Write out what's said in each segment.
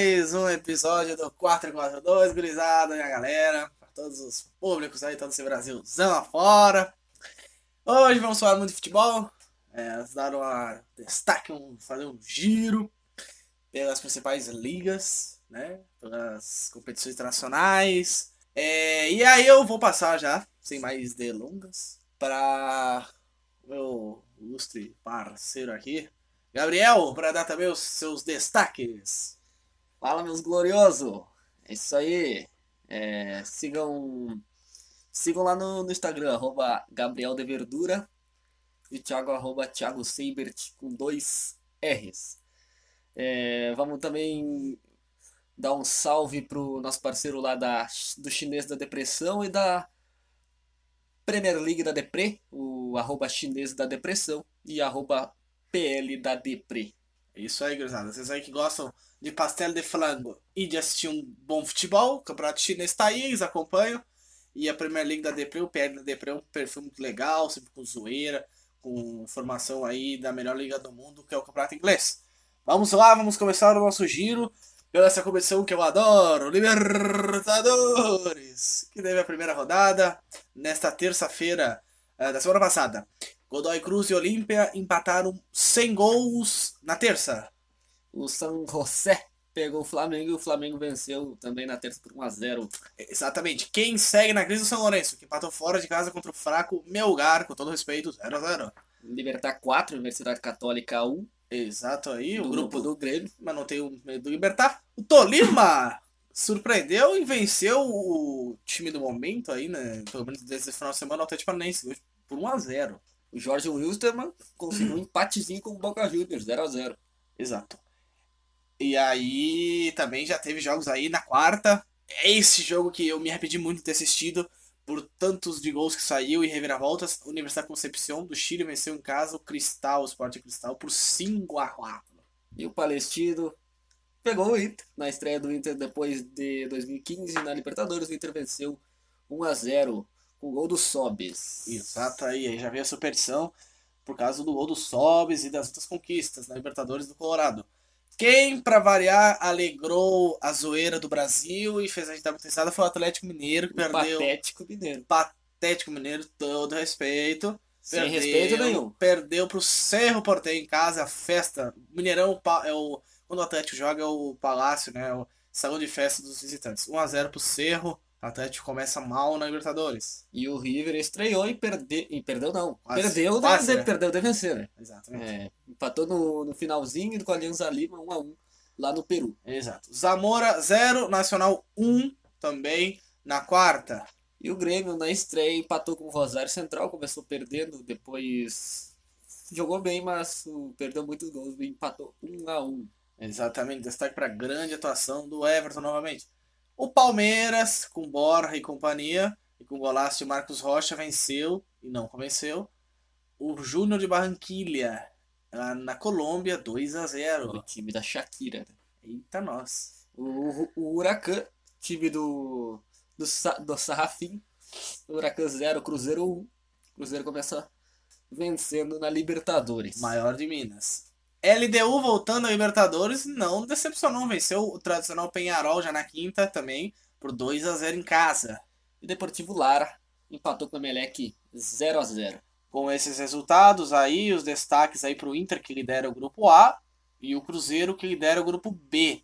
mais um episódio do 442, gurizada, minha galera, para todos os públicos aí, todo esse Brasilzão afora. Hoje vamos falar muito de futebol, é, dar um destaque, um, fazer um giro pelas principais ligas, né, pelas competições internacionais. É, e aí eu vou passar já, sem mais delongas, para meu ilustre parceiro aqui, Gabriel, para dar também os seus destaques. Fala, meus gloriosos! É isso aí. É, sigam, sigam lá no, no Instagram, arroba Gabriel de Verdura e Thiago, arroba Thiago Seibert com dois R's. É, vamos também dar um salve pro nosso parceiro lá da, do Chinês da Depressão e da Premier League da Depre, o arroba chinês da depressão e arroba PL da Depre. É isso aí, gurizada. Vocês aí que gostam de pastel de flango e de assistir um bom futebol, o Campeonato Chinês tá aí, eles acompanham. E a Premier League da Depre, o PL da Depre é um perfil muito legal, sempre com zoeira, com formação aí da melhor liga do mundo, que é o Campeonato Inglês. Vamos lá, vamos começar o nosso giro pela essa competição que eu adoro, Libertadores, que teve a primeira rodada nesta terça-feira uh, da semana passada. Godoy Cruz e Olímpia empataram sem gols na terça. O San José pegou o Flamengo e o Flamengo venceu também na terça por 1x0. Exatamente. Quem segue na crise do São Lourenço, que empatou fora de casa contra o fraco Melgar, com todo respeito, 0x0. Libertar 4, Universidade Católica 1. Exato aí, o grupo, grupo do Grêmio. Mas não tem o medo do Libertar. O Tolima surpreendeu e venceu o time do momento aí, né? Pelo menos desde final de semana, o Atlético Paranaense, por 1x0. O Jorge Wilstermann conseguiu um empatezinho com o Boca Juniors, 0x0. Exato. E aí também já teve jogos aí na quarta. É esse jogo que eu me arrependi muito de ter assistido por tantos de gols que saiu e reviravoltas. Universidade Concepción do Chile venceu em casa o Cristal, o Sport Cristal, por 5 a 4 E o Palestino pegou o Inter na estreia do Inter depois de 2015 na Libertadores. O Inter venceu 1 a 0 o gol do Sobes. Exato, aí, aí já veio a superstição por causa do gol do Sobes e das outras conquistas na Libertadores do Colorado. Quem, para variar, alegrou a zoeira do Brasil e fez a gente dar muita foi o Atlético Mineiro, que o perdeu. Patético Mineiro. Patético Mineiro, todo respeito. Sem perdeu, respeito nenhum. Perdeu pro Cerro Porteiro em casa, a festa. Mineirão é o. Quando o Atlético joga é o palácio, né? O salão de festa dos visitantes. 1x0 pro Cerro. O Atlético começa mal na Libertadores. E o River estreou e, perde... e perdeu, não. Quase, perdeu, quase, de... né? perdeu de vencer, né? Exatamente. É, empatou no, no finalzinho com a Alianza Lima 1 a 1 lá no Peru. Exato. Zamora 0, Nacional 1 também na quarta. E o Grêmio na estreia empatou com o Rosário Central, começou perdendo, depois jogou bem, mas perdeu muitos gols e empatou 1 a 1. Exatamente, destaque para a grande atuação do Everton novamente. O Palmeiras, com Borja e companhia, e com golaço de Marcos Rocha, venceu e não convenceu. O Júnior de Barranquilha, na Colômbia, 2 a 0 O time da Shakira. Eita, nós. O, o Huracan, time do, do, do Sarrafim. Huracan 0, Cruzeiro 1. Cruzeiro começa vencendo na Libertadores. Maior de Minas. LDU voltando a Libertadores, não decepcionou, venceu o tradicional Penharol já na quinta também, por 2 a 0 em casa. E Deportivo Lara empatou com o Emelec 0 a 0 Com esses resultados aí, os destaques aí para o Inter, que lidera o grupo A, e o Cruzeiro, que lidera o grupo B.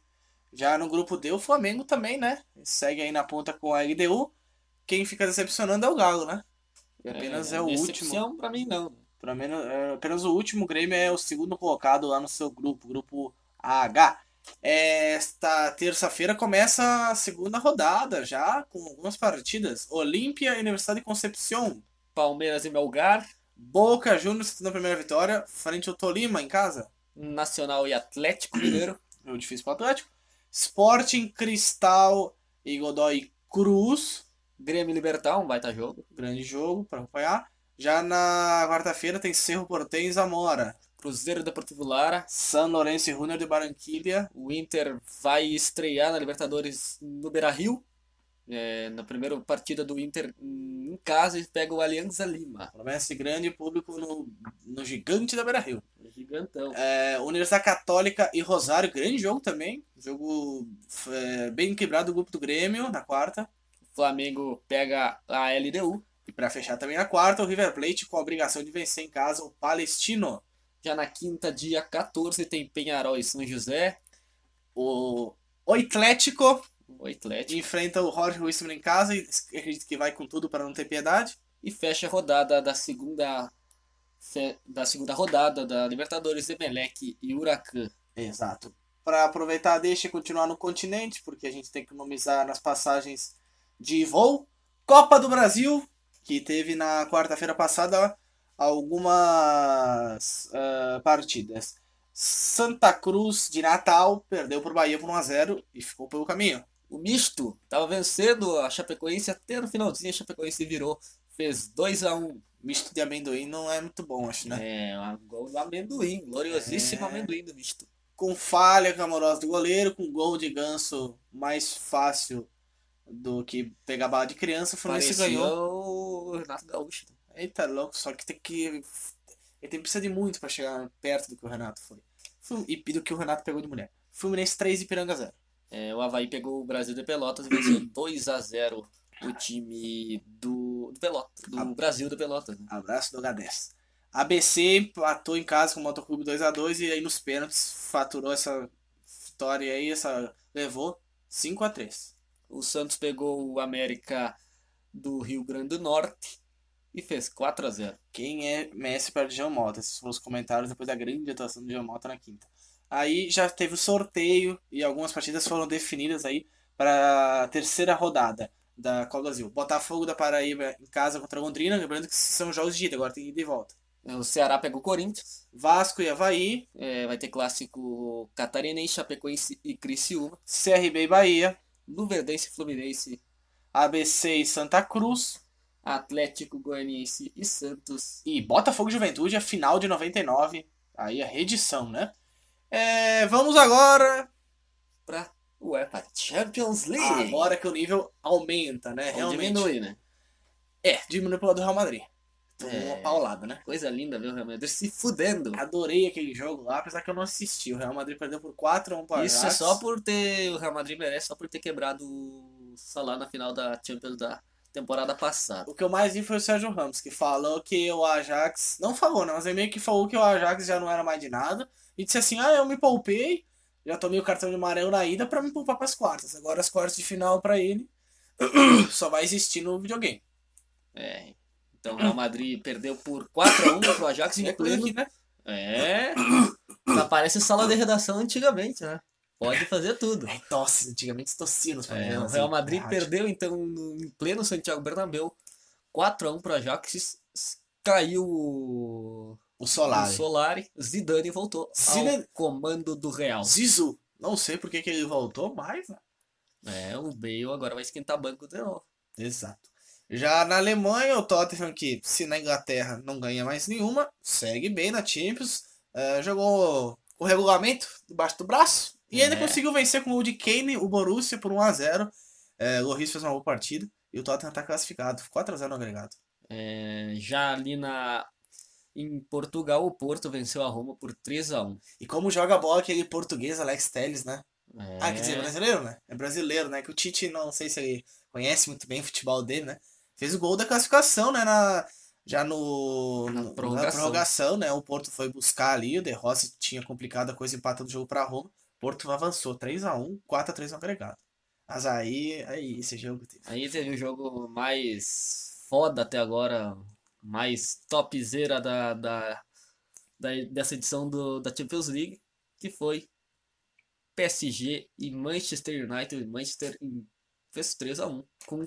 Já no grupo D, o Flamengo também, né? Segue aí na ponta com a LDU. Quem fica decepcionando é o Galo, né? E apenas é, é o último. para mim, não. Pelo menos, é, apenas o último Grêmio é o segundo colocado lá no seu grupo, grupo AH. Esta terça-feira começa a segunda rodada já, com algumas partidas. Olímpia e Universidade de Concepción. Palmeiras e Melgar. Boca Juniors na primeira vitória, frente ao Tolima em casa. Nacional e Atlético Mineiro. Muito difícil para o Atlético. Sporting, Cristal e Godoy Cruz. Grêmio Libertar, um baita jogo. Grande jogo para acompanhar. Já na quarta-feira tem Cerro Porteño e Zamora. Cruzeiro Deportivo Lara. San Lourenço e Junior de Barranquilla. O Inter vai estrear na Libertadores no Beira-Rio. É, na primeira partida do Inter em casa, pega o Alianza Lima. Promessa grande público no, no gigante da Beira-Rio. Gigantão. É, Universidade Católica e Rosário, grande jogo também. Jogo é, bem quebrado do grupo do Grêmio na quarta. O Flamengo pega a LDU. E para fechar também na quarta, o River Plate com a obrigação de vencer em casa o Palestino. Já na quinta, dia 14, tem Penharol e São José. O, o Atlético O Atlético. enfrenta o Jorge Wilson em casa e acredito que vai com tudo para não ter piedade. E fecha a rodada da segunda da segunda rodada da Libertadores, Emelec e Huracan. Exato. Para aproveitar, deixa e continuar no continente, porque a gente tem que economizar nas passagens de voo. Copa do Brasil, que teve na quarta-feira passada algumas ah, partidas. Santa Cruz de Natal perdeu por Bahia por 1x0 e ficou pelo caminho. O misto tava vencendo a Chapecoense até no finalzinho, a Chapecoense virou, fez 2 a 1 Misto de amendoim não é muito bom, acho, né? É, um gol do amendoim, gloriosíssimo É. amendoim do misto. Com falha clamorosa do goleiro, com gol de ganso mais fácil do que pegar bala de criança, o Fluminense Parecia ganhou. o Renato Gaúcho. Eita, louco, só que tem que. Ele tem precisa de muito pra chegar perto do que o Renato foi. E do que o Renato pegou de mulher. Fluminense 3 e Piranga 0. É, o Havaí pegou o Brasil de Pelotas e venceu 2 a 0 o time do, do Pelotas, do Ah. Brasil de Pelotas. né? Abraço do H10. ABC empatou em casa com o Motoclube 2x2 e aí nos pênaltis faturou essa vitória aí, essa levou 5x3. O Santos pegou o América do Rio Grande do Norte e fez 4 a 0 Quem é Messi para o Jean Mota? Esses foram os comentários depois da grande atuação do Jean Mota na quinta. Aí já teve o sorteio e algumas partidas foram definidas aí para a terceira rodada da Copa do Brasil. Botafogo da Paraíba em casa contra a Londrina, lembrando que são jogos de ida, agora tem ida e volta. O Ceará pegou o Corinthians, Vasco e Havaí, é, vai ter clássico catarinense, Chapecoense e Criciúma, CRB e Bahia, Luverdense e Fluminense, ABC e Santa Cruz Atlético Goianiense e Santos. e Botafogo Juventude, a final de 99, aí a reedição, né? É, vamos agora Pra UEFA Champions League. Agora que o nível aumenta, né? Ou Realmente. diminui, né? É, diminui pro lado do Real Madrid. Tomou É. uma paulada, né? Coisa linda ver o Real Madrid se fudendo. Adorei aquele jogo lá, apesar que eu não assisti. O Real Madrid perdeu por 4x1 para Isso é só por ter. O Real Madrid merece só por ter quebrado o Salah na final da Champions da temporada passada. O que eu mais vi foi o Sérgio Ramos, que falou que o Ajax. Não falou, né? Mas ele meio que falou que o Ajax já não era mais de nada. E disse assim: ah, eu me poupei. Já tomei o cartão de amarelo na ida pra me poupar pras quartas. Agora as quartas de final pra ele só vai existir no videogame. É. Então o Real Madrid perdeu por 4x1 pro Ajax em É pleno. né? É. Parece sala de redação antigamente, né? Pode fazer tudo. É tosse. Antigamente se tossia nos É, o Real assim, Madrid na rádio. perdeu então no, em pleno Santiago Bernabéu 4x1 pro Ajax. s- s- Caiu o O Solari. o Solari, Zidane voltou Zidane- ao comando do Real. Zizu. Não sei por que, que ele voltou, mas. né? É, o Bale agora vai esquentar banco de novo. Exato. Já na Alemanha, o Tottenham, que se na Inglaterra não ganha mais nenhuma, segue bem na Champions. eh, jogou o regulamento debaixo do braço e ainda É. conseguiu vencer com o de Kane, o Borussia, por 1x0. É, o Lloris fez uma boa partida e o Tottenham está classificado. 4x0 no agregado. É, já ali na em Portugal, o Porto venceu a Roma por 3 a 1 E como joga bola aquele português Alex Telles, né? É, Ah, quer dizer, brasileiro, né? É brasileiro, né? Que o Tite, não sei se ele conhece muito bem o futebol dele, né? Fez o gol da classificação, né? Na, já no, Na prorrogação. prorrogação, né? O Porto foi buscar ali, o De Rossi tinha complicado a coisa empatando o jogo pra Roma. Porto avançou 3x1, 4x3 no agregado. Mas aí, aí esse jogo teve. Aí teve o jogo mais foda até agora, mais topzera da, da, da, dessa edição do, da Champions League, que foi PSG e Manchester United. Manchester em- fez 3 a 1 com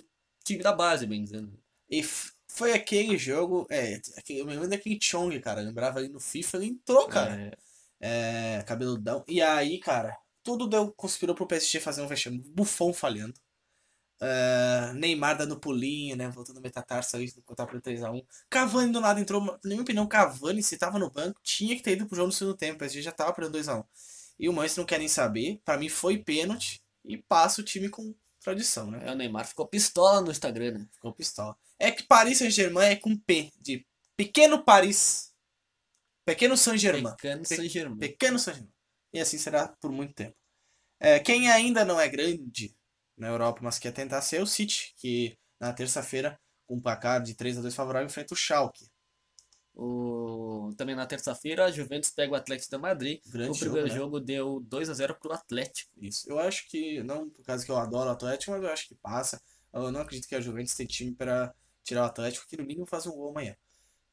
time da base, bem dizendo. E foi aquele jogo, é, aquele- eu me lembro daquele Chong, cara. Eu lembrava ali no FIFA, ele entrou, cara. É, é, cabeludão. E aí, cara, tudo deu, conspirou pro PSG fazer um vexame. Buffon falhando. É, Neymar dando pulinho, né? Voltando o metatarso ali, contar pro 3x1. Cavani do nada entrou. Na minha opinião, Cavani, se tava no banco, tinha que ter ido pro jogo no segundo tempo. O PSG já tava perdendo 2x1. E o Manchester não quer nem saber. Pra mim foi pênalti. E passa o time com tradição, né? é, o Neymar ficou pistola no Instagram, né? Ficou pistola. É que Paris Saint-Germain é com P, de Pequeno Paris. Pequeno Saint-Germain. Pequeno Pe- Saint-Germain. Pequeno Saint-Germain. E assim será por muito tempo. É, quem ainda não é grande na Europa, mas quer tentar ser é o City, que na terça-feira, com um placar de 3 a 2 favorável, enfrenta o Schalke. O... Também na terça-feira, a Juventus pega o Atlético de Madrid. Grande o primeiro jogo, né? jogo deu 2 a 0 pro Atlético. Isso. Eu acho que, não por causa que eu adoro o Atlético, mas eu acho que passa. Eu não acredito que a Juventus tem time para tirar o Atlético, que no mínimo faz um gol amanhã.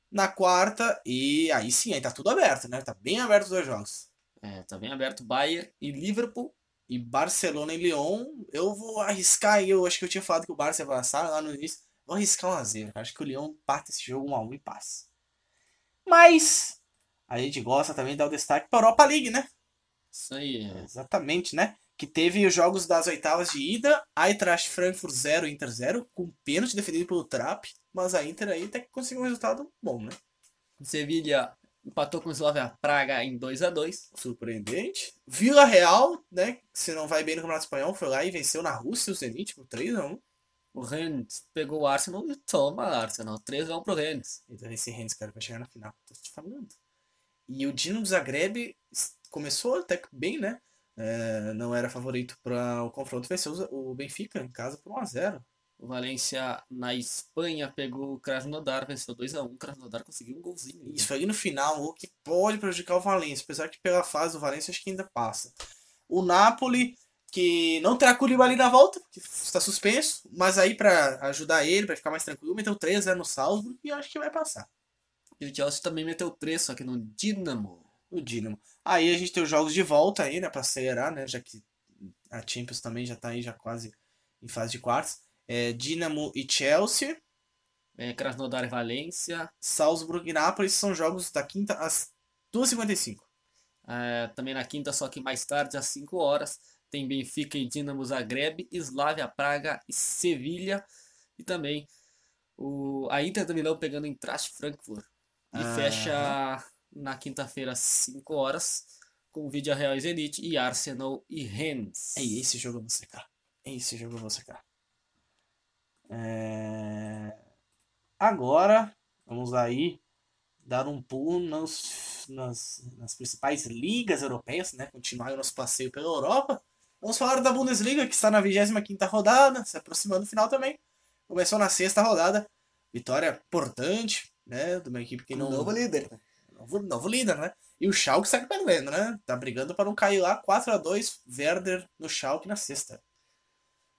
Na quarta, e aí sim, aí tá tudo aberto, né? Tá bem aberto os dois jogos. É, tá bem aberto Bayern e Liverpool. E Barcelona e Lyon, eu vou arriscar aí. Eu acho que eu tinha falado que o Barça ia passar lá no início. Vou arriscar um a zero. Acho que o Lyon parte esse jogo 1 a 1 e passa. Mas a gente gosta também de dar o destaque para a Europa League, né? Isso aí. é. Exatamente, né? Que teve os jogos das oitavas de ida, Eintracht Frankfurt 0, Inter 0, com pênalti defendido pelo Trap, mas a Inter aí até que conseguiu um resultado bom, né? Sevilha empatou com o Slavia Praga em 2 a 2 Surpreendente. Vila Real, né? Se não vai bem no Campeonato Espanhol, foi lá e venceu na Rússia o Zenit por 3 a 1 O Rennes pegou o Arsenal e toma Arsenal. 3 a 1 pro Rennes. Então esse Rennes, cara, vai chegar na final. Tô te falando. E o Dino do Zagreb começou até que bem, né? É, não era favorito para o confronto. Venceu o Benfica em casa por 1x0. O Valência na Espanha pegou o Krasnodar, venceu 2 a 1 O Krasnodar conseguiu um golzinho. Isso aí no final, o que pode prejudicar o Valência. Apesar que pela fase do Valência, acho que ainda passa. O Napoli, que não terá Koulibaly na volta, porque está suspenso. Mas aí para ajudar ele, para ficar mais tranquilo, meteu 3x0 no Salzburg e acho que vai passar. E o Chelsea também meteu 3, só que no Dinamo. o Dinamo. Aí a gente tem os jogos de volta aí, né, pra acelerar, né, já que a Champions também já tá aí já quase em fase de quartos. É, Dinamo e Chelsea, É, Krasnodar e Valência. Salzburg e Nápoles são jogos da quinta às 2h55. É, também na quinta, só que mais tarde, às 5 horas, tem Benfica e Dinamo Zagreb, Slavia Praga e Sevilha. E também o, a Inter do Milão pegando em Trash Frankfurt. E Aham. fecha na quinta-feira, às 5 horas, com Vídeo Real e Zenit e Arsenal e Rennes. É esse jogo eu vou secar. É esse jogo eu vou secar. É... Agora, vamos aí dar um pulo nas, nas, nas principais ligas europeias, né? Continuar o nosso passeio pela Europa. Vamos falar da Bundesliga, que está na 25ª rodada, se aproximando do final também. Começou na sexta rodada. Vitória importante, né? De uma equipe que não... Novo líder. Novo, novo líder, né? E o Schalke segue perdendo, né? Tá brigando para não cair lá. 4 a 2 Werder no Schalke na sexta.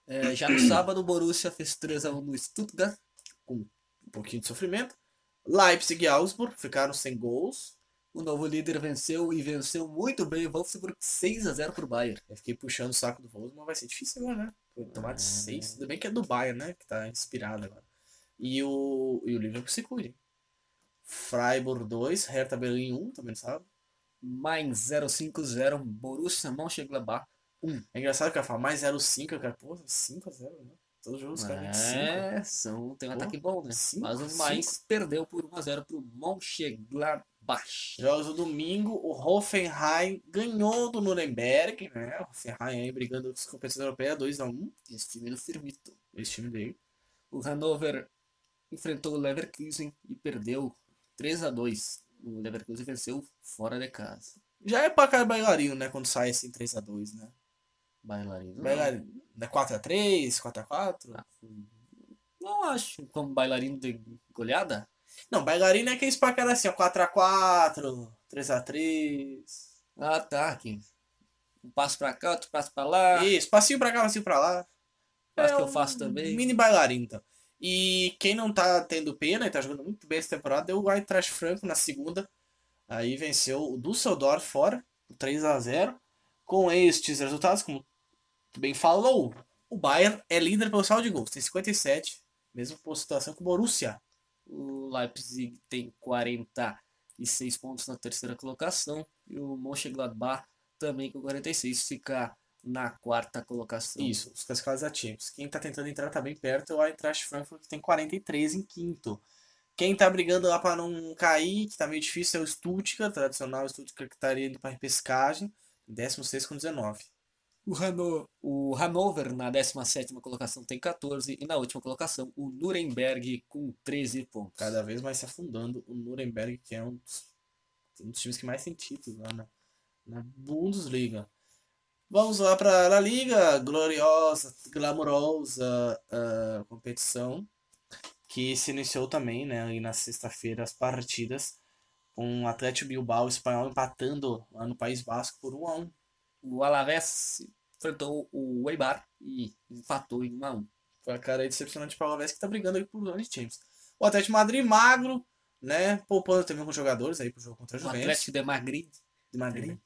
É, já no sábado, o Borussia fez 3x1 no Stuttgart. um pouquinho de sofrimento. Leipzig e Augsburg ficaram sem gols. O novo líder venceu e venceu muito bem o Wolfsburg 6x0 pro Bayern. Eu fiquei puxando o saco do Wolfsburg, mas vai ser difícil agora, né? Tomar de 6. Ainda bem que é do Bayern, né? Que tá inspirado agora. E o, e o Liverpool se cuide. Freiburg 2, Hertha Berlin 1, também sabe. Mainz 050, Borussia Mönchengladbach 1. É engraçado que eu falo mais 0,5, eu quero, pô, 5x0, né? Todos os jogos os caras 5. É, são, tem um Pô, ataque bom, né? cinco, Mas o. Mainz perdeu por 1x0 pro Mönchengladbach. Jogos do domingo, o Hoffenheim ganhou do Nuremberg, né? O Hoffenheim aí brigando com as competições europeias 2x1. Esse time no firmito. Esse time dele. O Hannover enfrentou o Leverkusen e perdeu 3x2. O Leverkusen venceu fora de casa. Já é pra cara bailarino, né? Quando sai assim 3x2, né? Bailarino. Bailarino. Né? 4x3, 4x4? Ah, Não acho. Como bailarino de goleada? Não, bailarino é aqueles pra cara assim, ó. 4x4, 3x3. Ah, tá. Aqui. Um passo pra cá, outro passo pra lá. Isso, passinho pra cá, passinho pra lá. Acho É que eu um faço também. Mini bailarino, então. E quem não tá tendo pena e tá jogando muito bem essa temporada é o Eintracht Franco na segunda. Aí venceu o Düsseldorf fora, por 3x0. Com estes resultados, como tu bem falou, o Bayern é líder pelo saldo de gols, tem 57. Mesma situação que o Borussia. O Leipzig tem 46 pontos na terceira colocação. E o Mönchengladbach também com 46 fica na quarta colocação. Isso, os classificados Champions. Quem tá tentando entrar tá bem perto é o Eintracht Frankfurt, que tem 43 em quinto. Quem tá brigando lá para não cair, que tá meio difícil, é o Stuttgart, tradicional Stuttgart que estaria indo para repescagem, 16 com 19. O, Hano- o Hannover na 17ª colocação tem 14 e na última colocação o Nuremberg com 13 pontos. Cada vez mais se afundando o Nuremberg, que é um dos um dos times que mais tem título lá na, na Bundesliga. Vamos lá para a Liga, gloriosa, glamourosa uh, competição, que se iniciou também, né, ali na sexta-feira, as partidas, com o Atlético Bilbao espanhol empatando lá no País Basco por 1 a 1 O Alavés enfrentou o Eibar e empatou em 1 a 1 Foi a cara decepcionante para o Alavés que tá brigando aí por dois times. O Atlético Madrid magro, né, poupando também alguns jogadores aí pro jogo contra O Juventus. Atlético de Madrid, de Madrid.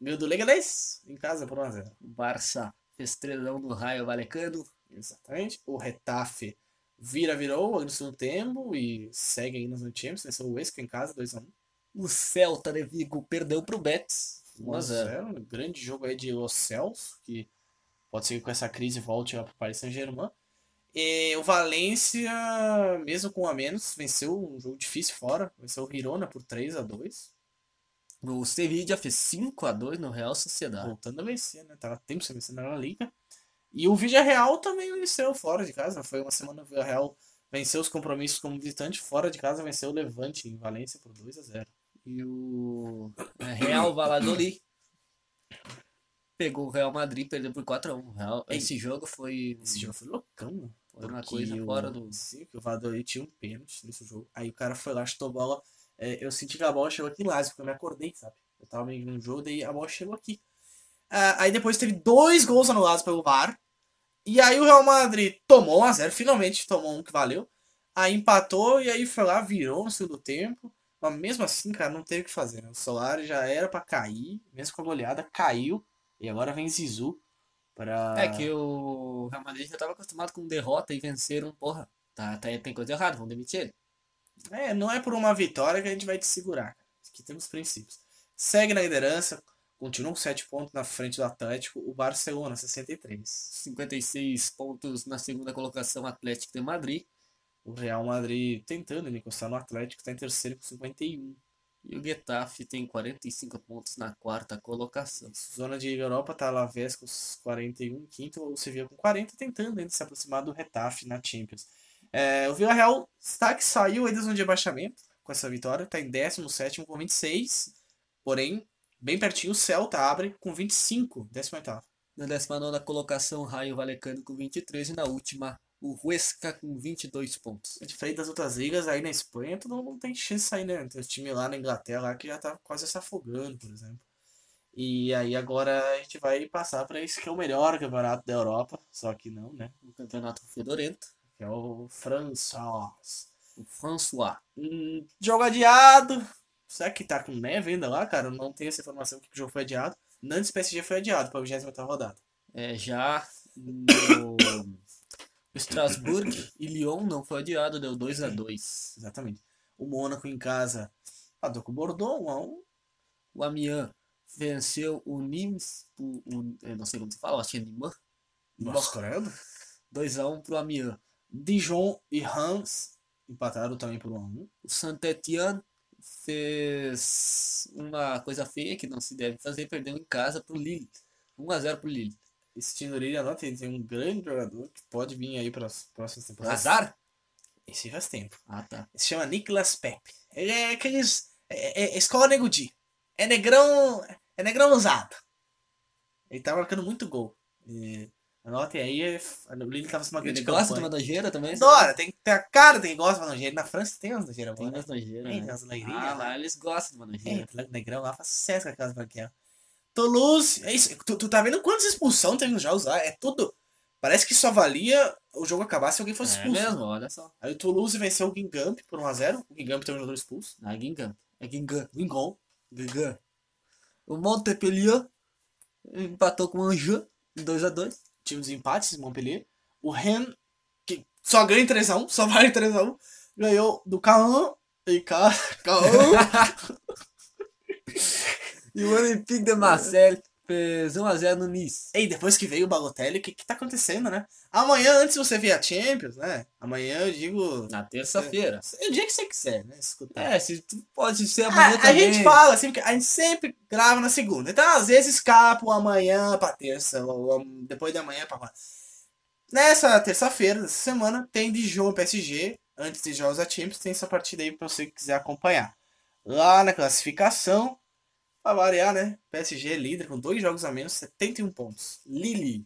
Ganhou do Leganés em casa por 1x0. o Barça fez 3 a 1 no Raio Valecano. Exatamente. O Retafe vira, virou no segundo tempo e segue aí nos Champions. Venceu o Esco em casa, 2x1. O Celta de Vigo perdeu pro Betis, 1 a 0 Um grande jogo aí de Los Celso, que pode ser que com essa crise volte para o Paris Saint-Germain. E o Valência, mesmo com a menos, venceu um jogo difícil fora. Venceu o Girona por 3 a 2 O Sevilla fez 5 a 2 no Real Sociedade. voltando a vencer, né? Tava tempo sem vencer na Liga. E o Villarreal também venceu fora de casa. Foi uma semana que o Villarreal venceu os compromissos como visitante. Fora de casa venceu o Levante em Valência por 2 a 0 E o é, Real Valladolid pegou o Real Madrid, perdeu por 4 a 1 Real, Ei. Esse jogo foi, Esse jogo foi loucão, foi uma coisa o- fora do... Sim, que o Valladolid tinha um pênalti nesse jogo. Aí o cara foi lá, chutou a bola. É, eu senti que a bola chegou aqui em Lázio, porque eu me acordei, sabe? Eu tava meio no jogo, daí a bola chegou aqui. Ah, aí depois teve dois gols anulados pelo VAR. E aí o Real Madrid tomou 1x0, finalmente tomou um que valeu. Aí empatou e aí foi lá, virou no segundo tempo. Mas mesmo assim, cara, não teve o que fazer. Né? O Solari já era pra cair, mesmo com a goleada, caiu. E agora vem Zizu pra. É que o Real Madrid já tava acostumado com derrota e venceram, porra. Tá, tá, tem coisa errada, vão demitir ele. É, não é por uma vitória que a gente vai te segurar. Aqui temos princípios. Segue na liderança, continua com 7 pontos na frente do Atlético, o Barcelona, 63. 56 pontos na segunda colocação, Atlético de Madrid. O Real Madrid tentando encostar no Atlético, está em terceiro com 51. E o Getafe tem 45 pontos na quarta colocação. Zona de Europa tá Alavés com os 41 em quinto, o Sevilla com 40, tentando ainda se aproximar do Retafe na Champions. É, o Villarreal está que saiu aí da zona de abaixamento com essa vitória, está em 17 com 26, porém, bem pertinho, o Celta abre com 25, 18º. Na 19 colocação, Raio Valecano com 23 e na última, o Huesca com 22 pontos. Diferente das outras ligas, aí na Espanha, não, não tem chance de sair, né? Tem os times lá na Inglaterra lá que já tá quase se afogando, por exemplo. E aí agora a gente vai passar para esse que é o melhor campeonato da Europa, só que não, né? Um campeonato fedorento. Que é o François. O François. Hum, jogo adiado. Será que tá com neve ainda lá, cara? Eu não tenho essa informação que o jogo foi adiado. Nantes PSG foi adiado para a 28 rodada. É, já no Strasbourg e Lyon não foi adiado, deu 2 a 2 Exatamente. O Mônaco em casa empatou com o Bordeaux, 1 a 1 O Amiens venceu o Nimes, o, o, não sei como se fala, acho que é Nimes. Nossa, credo. 2x1 pro Amiens. Dijon e Reims empataram também por 1 a 1 O Saint-Étienne fez uma coisa feia que não se deve fazer, perdeu em casa pro Lille. 1x0 pro Lille. Esse time do Lille, anota, ele tem um grande jogador que pode vir aí para as próximas temporadas. Azar? Esse faz tempo. Ah, tá. Ele se chama Nicolas Pepe. Ele é aqueles. É, é- é escola Nego Di. É negrão. É negrão usado. Ele tá marcando muito gol. E, anotem aí, é- o Lille tava sendo uma grande Ele gosta de uma nojeira também? Adora, tem que ter a cara, tem que gosta de uma nojeira. Na França tem umas nojeiras Tem né? umas nojeiras, Tem né? umas alegrias. Ah, lá eles gostam de uma nojeira. É, negrão lá faz sucesso com aquelas branquelas. Toulouse, é isso. Tu, tu tá vendo quantas expulsão teve nos jogos lá? É tudo. Parece que só valia o jogo acabar se alguém fosse É expulso. mesmo, olha só. Aí o Toulouse venceu o Guingamp por 1x0. O Guingamp tem um jogador expulso. Ah, Guingamp. É Guingamp. Guingamp. Guingamp. O Montpellier empatou com o em 2x2. time dos empates, Montpellier. O Ren, que só ganha em 3x1, só vale em 3x1, ganhou do Caen e Ca... E o Olympique de Marseille fez 1x0 no Nice. Ei, depois que veio o Balotelli, o que que tá acontecendo, né? Amanhã, antes de você ver a Champions, né? Amanhã eu digo... Na terça-feira. É o dia que você quiser, né? Escutar. É, se tu pode ser Ah, amanhã a também. gente fala assim, porque a gente sempre grava na segunda. Então, às vezes, escapa o amanhã pra terça, ou depois de amanhã pra quarta. Nessa terça-feira, dessa semana, tem Dijon e PSG. Antes de jogos da Champions, tem essa partida aí pra você que quiser acompanhar. lá na classificação. Pra variar, né? PSG é líder com dois jogos a menos, 71 pontos. Lille.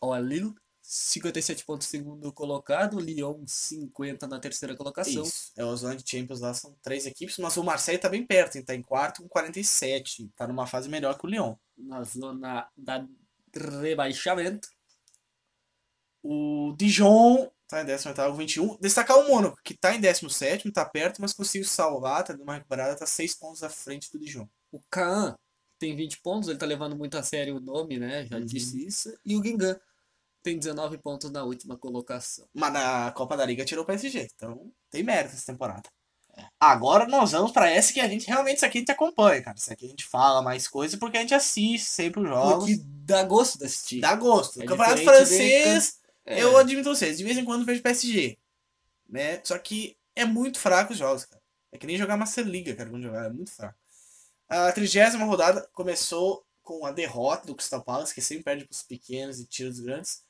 Ó, Lille, 57 pontos segundo colocado, Lyon 50 na terceira colocação. Isso. É, os zona de Champions lá são três equipes, mas o Marseille tá bem perto, hein? Tá em quarto com 47. Tá numa fase melhor que o Lyon. Na zona da rebaixamento. O Dijon tá em 18 com 21. Destacar o Mônaco, que tá em 17, tá perto, mas conseguiu salvar, tá dando uma recuperada, tá 6 pontos à frente do Dijon. O Kaan tem 20 pontos, ele tá levando muito a sério o nome, né? Já Uhum. disse isso. E o Guingamp tem 19 pontos na última colocação. Mas na Copa da Liga tirou o PSG, então tem mérito essa temporada. Agora nós vamos pra essa que a gente realmente, isso aqui a gente acompanha, cara. Isso aqui a gente fala mais coisa porque a gente assiste sempre os jogos. Porque dá gosto de assistir. Dá gosto. É O Campeonato francês, É. eu admito vocês, de vez em quando vejo PSG. Né? Só que é muito fraco os jogos, cara. É que nem jogar Master Liga, cara, quando jogar, é muito fraco. A trigésima rodada começou com a derrota do Crystal Palace, que sempre perde pros pequenos e tira dos grandes.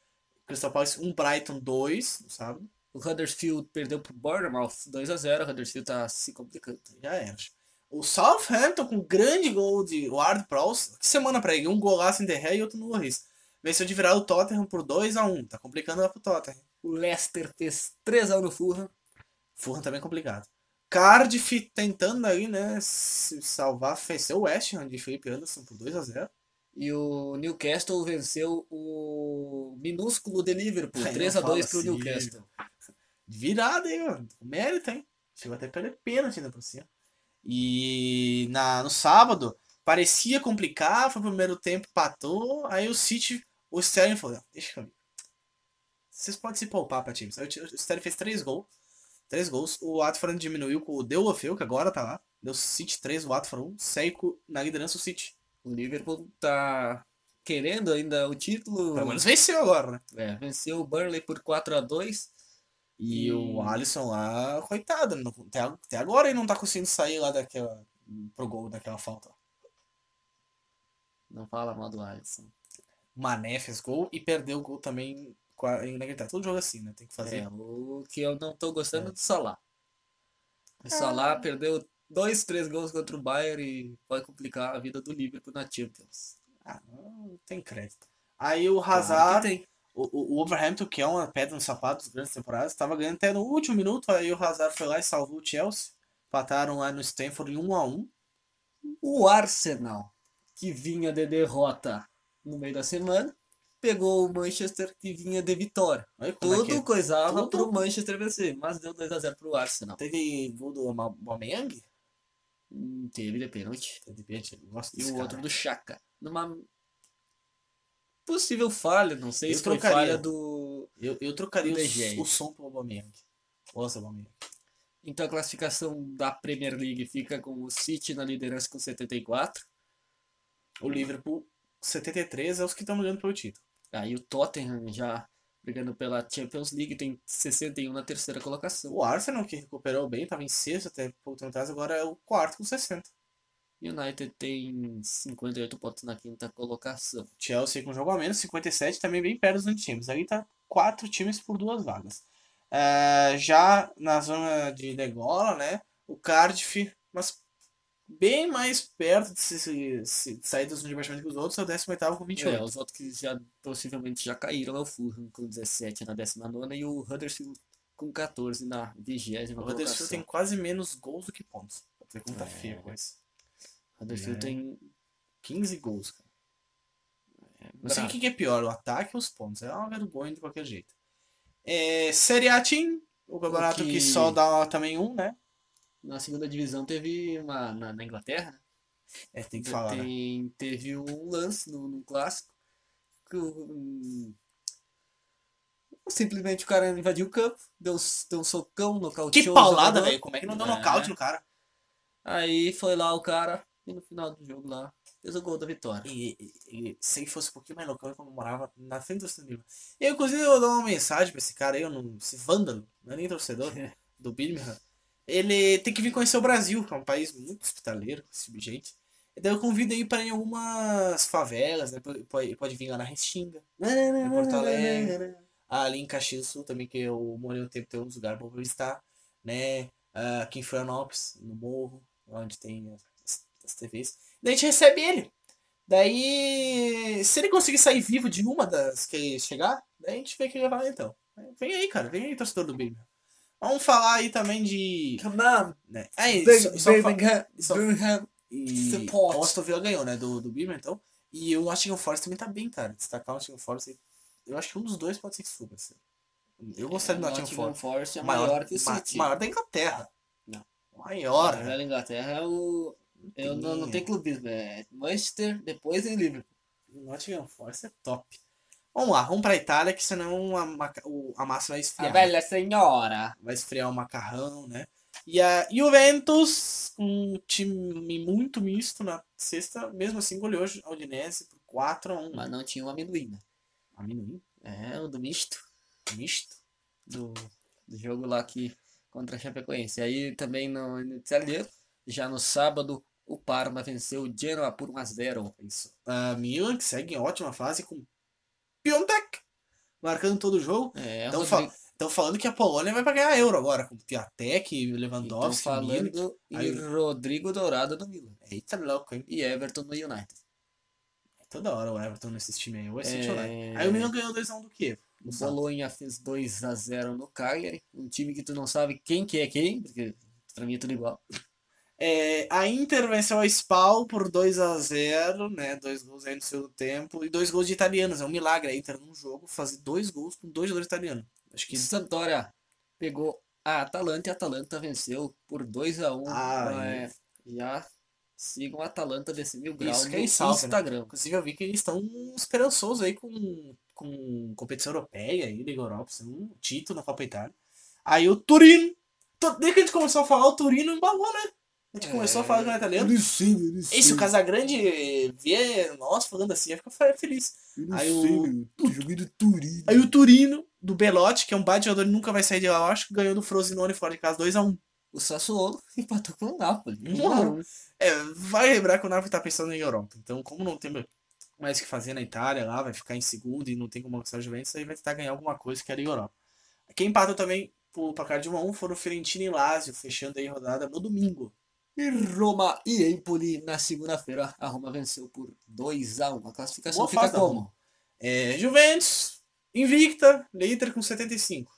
Crystal Palace 1, Brighton 2, não sabe? O Huddersfield perdeu pro Bournemouth 2x0. O Huddersfield tá se complicando. Já era. O Southampton com grande gol de Ward Prowse. Que semana pra ele? Um golaço em The Ré e outro no Loris. Venceu de virar o Tottenham por 2x1. Tá complicando lá pro Tottenham. O Leicester fez 3x1 no Fulham. Fulham também é complicado. Cardiff tentando aí, né, se salvar, venceu o West Ham de Felipe Anderson por 2x0. E o Newcastle venceu o minúsculo de Liverpool. Ai, não 3x2 fala pro assim. Newcastle. Virada aí, mano. Mérito, hein? Chegou até a perder pênalti ainda por cima. E na, no sábado, parecia complicar, foi pro primeiro tempo, patou. Aí o City, o Sterling falou: "Não, deixa comigo. Vocês podem se poupar pra time. O o Sterling fez três gols. Três gols. O Watford diminuiu com o Deulofeu, que agora tá lá. Deu City 3, o Watford 1. Segue com- na liderança o City. O Liverpool tá querendo ainda o título. Pelo menos venceu agora, né? É, venceu o Burnley por 4x2. E E- o Alisson lá, coitado, não- até, até agora ele não tá conseguindo sair lá daquela. pro gol daquela falta. Não fala mal do Alisson. Mané fez gol e perdeu o gol também em Inglaterra. Todo jogo assim, né? Tem que fazer. É, o que eu não tô gostando É. é do Salah. O Salah perdeu dois, três gols contra o Bayern e vai complicar a vida do Liverpool na Champions. Ah, não tem crédito. Aí o Hazard, que tem. o, o o Wolverhampton, que é uma pedra no sapato das grandes temporadas, estava ganhando até no último minuto. Aí o Hazard foi lá e salvou o Chelsea. Empataram lá no Stanford em 1 a 1 O Arsenal, que vinha de derrota no meio da semana, pegou o Manchester, que vinha de vitória. Olha é Tudo é. coisava Tudo. pro Manchester vencer, mas deu 2x0 pro Arsenal. Teve gol do Aubameyang? Hum, Teve de pênalti. Teve pênalti, eu gosto E o cara. outro do Chaka. Numa possível falha, não sei Eu se foi trocaria. falha do. Eu, eu trocaria o, De o som pro Aubameyang. Do Aubameyang. Então a classificação da Premier League fica com o City na liderança com 74. O Liverpool, 73 é os que estão brigando pelo título. Aí o Tottenham já brigando pela Champions League tem 61 na terceira colocação. O Arsenal, que recuperou bem, estava em sexto até pouco tempo atrás, agora é o quarto com 60. United tem 58 pontos na quinta colocação. Chelsea com jogo a menos, 57, também bem perto dos times. Aí tá quatro times por duas vagas. É, já na zona de degola, né? O Cardiff, mas bem mais perto de, se, se- se- de sair dos rebaixamentos que os outros, é o 18 com 28. É, os outros que já possivelmente já caíram é o Fulham com 17 na 19 e o Huddersfield com 14 na 20 o Huddersfield tem quase menos gols do que pontos. Pra como tá É. feio a coisa. Huddersfield É. tem 15 gols, cara. Não sei o que que é pior, o ataque ou os pontos. É uma vergonha de qualquer jeito. É, Série A Team, o campeonato que... que- só dá também um, né? Na segunda divisão teve uma na, na Inglaterra, né? É, tem que falar, né? Tem, teve um lance no, no clássico que o- um, simplesmente o cara invadiu o campo, deu, deu um socão, nocauteou Que o paulada, jogador. velho. Como é que não deu É. nocaute no cara? Aí foi lá o cara e no final do jogo lá fez o gol da vitória. E, e- e se ele fosse um pouquinho mais local, eu comemorava na frente do cinema. Eu, inclusive, eu dou uma mensagem pra esse cara aí, eu não, esse vândalo, não é nem torcedor, do Birmingham. Ele tem que vir conhecer o Brasil, que é um país muito hospitaleiro, esse gente. Daí eu convido aí para em algumas favelas, né? Pode, pode vir lá na Restinga, em Porto Alegre, ali em Caxias do Sul também, que eu morei um tempo, tem uns lugares bons pra visitar, né? Ah, aqui em Florianópolis, no Morro, onde tem as, as TVs. Daí a gente recebe ele. Daí, se ele conseguir sair vivo de uma das que chegar, daí a gente vê que ele vai então. Vem aí, cara, vem aí, torcedor do Birmingham. Vamos falar aí também de. Come on! Né? Aí, Bir- só, Birmingham, só- Birmingham. e Support. o Aston Villa ganhou, né? Do, do Birmingham, então. E o Nottingham Forest também tá bem, cara. Destacar o Nottingham Forest. Eu acho que um dos dois pode ser que suba. assim. Eu gostaria do Nottingham Forest. Forest é Maior, maior que o ma- City. maior da Inglaterra. Não. Maior. Maior da Inglaterra é o. Eu não, não tem clubismo, é Manchester, depois em Liverpool. O Nottingham Forest é top. Vamos lá, vamos pra Itália, que senão a, a massa vai A esfriar. velha senhora. Vai esfriar o macarrão, né? E a Juventus, um time muito misto na sexta, mesmo assim goleou a Udinese por 4x1. Mas não tinha o amendoim, né? Amendoim? É, o do misto. Misto? Do, do jogo lá que contra a Chapecoense. Aí também no, no italiano, já no sábado, o Parma venceu o Genoa por 1x0. Isso. A Milan, que segue em ótima fase com Piontek, marcando todo o jogo. É, Então, Rodrigo- Estão falando que a Polônia vai pra ganhar euro agora, com Piatek, Lewandowski, Milik. falando Aí- em Rodrigo Dourado no Milan. Eita, louco, hein? E Everton no United. Toda hora o Everton nesses times aí. Ou é. É, Aí o Milan ganhou 2x1 do Kiev. O Bolonha fez 2x0 no Cagliari. Um time que tu não sabe quem que é quem, porque pra mim é tudo igual. É, a Inter venceu a Spal por 2x0, né? Dois gols aí no segundo tempo. E dois gols de italianos. É um milagre a Inter num jogo fazer dois gols com dois jogadores italianos. Acho que Sampdoria pegou a Atalanta e a Atalanta venceu por 2x1. Ah, é, já sigam a Atalanta desse mil graus Isso, no salve, né? Instagram. Inclusive eu vi que eles estão esperançosos aí com, com competição europeia aí, Liga Europa, assim, um título na Copa Itália. Aí o Turino, desde que a gente começou a falar, o Turino embalou, né? A gente começou a falar que era italiano. E se o Casagrande vê nós falando assim, vai ficar feliz. Aí o- joguei do Turino. Aí o Turino, do Belotti, que é um baita jogador e nunca vai sair de lá, eu acho, ganhou do Frosinone fora de casa 2x1. O Sassuolo empatou com o Napoli. Uhum. É, vai lembrar que o Napoli tá pensando em Europa. Então, como não tem mais o que fazer na Itália lá, vai ficar em segundo e não tem como alcançar o Juventus, aí vai tentar ganhar alguma coisa que é a Liga Europa. Quem empatou também por placar de 1x1 foram o Fiorentina e Lazio, fechando aí a rodada no domingo. E Roma e Empoli na segunda-feira. A Roma venceu por 2x1. A classificação Boa fica como? É, Juventus, invicta, líder com 75.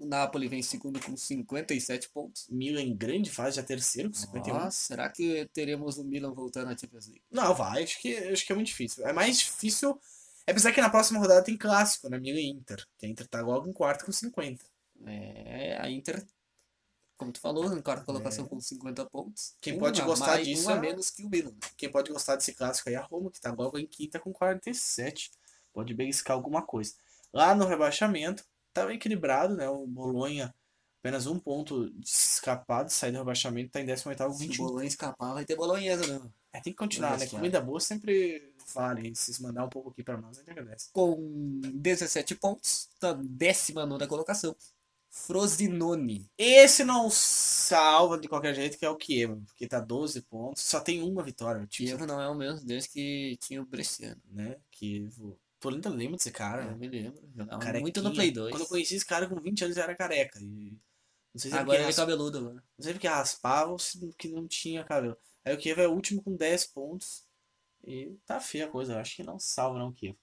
O Napoli vem segundo com 57 pontos. Milan em grande fase, já terceiro com 51. Nossa, será que teremos o Milan voltando à Champions League? Não, vai, acho que, acho que é muito difícil. É mais difícil. É apesar que na próxima rodada tem clássico, né? Milan e Inter. Que a Inter tá logo em quarto com 50. É, a Inter, como tu falou, em quarta colocação com 50 pontos. Quem Um pode gostar mais- disso Um a é- menos que o Milan. Quem pode gostar desse clássico aí é a Roma, que tá logo em quinta com 47. Pode beliscar alguma coisa. Lá no rebaixamento, tá bem equilibrado, né? O Bolonha, apenas um ponto de escapado, de sair do rebaixamento, tá em 18 com Se o 21. Bolonha escapar, vai ter bolonhesa mesmo. É, tem que continuar, né? Comida boa sempre vale. Se mandar um pouco aqui pra nós, a gente agradece. Com 17 pontos, tá 19 colocação. Frosinone. Esse não salva de qualquer jeito, que é o Kiev, porque tá 12 pontos, só tem uma vitória. Tipo, Kiev não é o mesmo desde que tinha o Bresciano. né? Kiev. Tô ainda lembro desse cara. Eu me lembro. Jogava muito no Play 2. Quando eu conheci esse cara com 20 anos, ele era careca. E não sei se Agora ele é ras- cabeludo. Agora. não sei porque raspava ou se que não tinha cabelo. Aí o Kiev é o último com 10 pontos. E tá feia a coisa, eu acho que não salva não o Kiev.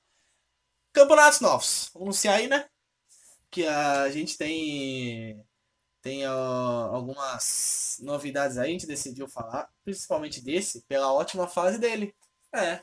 Campeonatos novos. Vamos anunciar aí, né? Que a gente tem tem ó, algumas novidades aí, a gente decidiu falar, principalmente desse, pela ótima fase dele. É.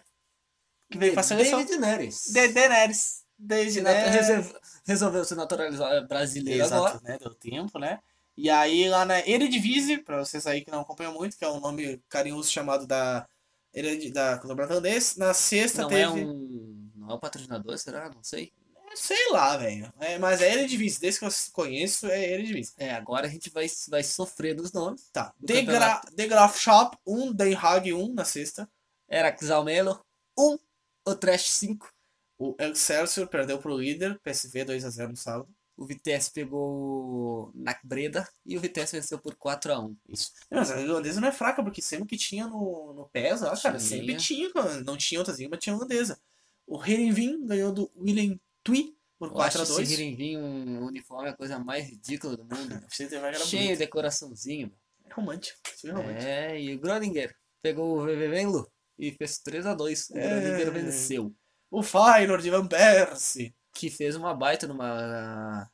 Que veio pra seleção. David Neres. Dedé Neres. Desde né? nat- reserv- Resolveu se naturalizar é, brasileiro agora. Exato, né? Deu tempo, né? E aí lá na Eredivisie, pra vocês aí que não acompanham muito, que é um nome carinhoso chamado da Eredi- da Campeonato Holandês, na sexta Não teve, é um. Não é um patrocinador, será? Não sei. Sei lá, velho. É, mas é Eredivisie, desde que eu conheço é Eredivisie. É, agora a gente vai, vai sofrer dos nomes. Tá. Do The, Gra Graf Shop 1, Den Haag 1 na sexta. Era Xalmelo 1, o Trash 5. O Excelsior perdeu pro líder, PSV 2x0 no sábado. O Vitesse pegou na Breda e o Vitesse venceu por 4x1. Isso. Mas a holandesa não é fraca, porque sempre que tinha no, no PES, cara, sempre tinha. Não tinha outras línguas, mas tinha holandesa. O Herenvin ganhou do Willem Tui por Eu acho esse 4x2. Hirinvin um uniforme a coisa mais ridícula do mundo. Cheio de decoraçãozinho. Romântico. Time romântico. É, e o Groninger pegou o VV Venlo e fez 3x2. O É. Groninger venceu. O Feyenoord de Van Persie. Que fez uma baita numa,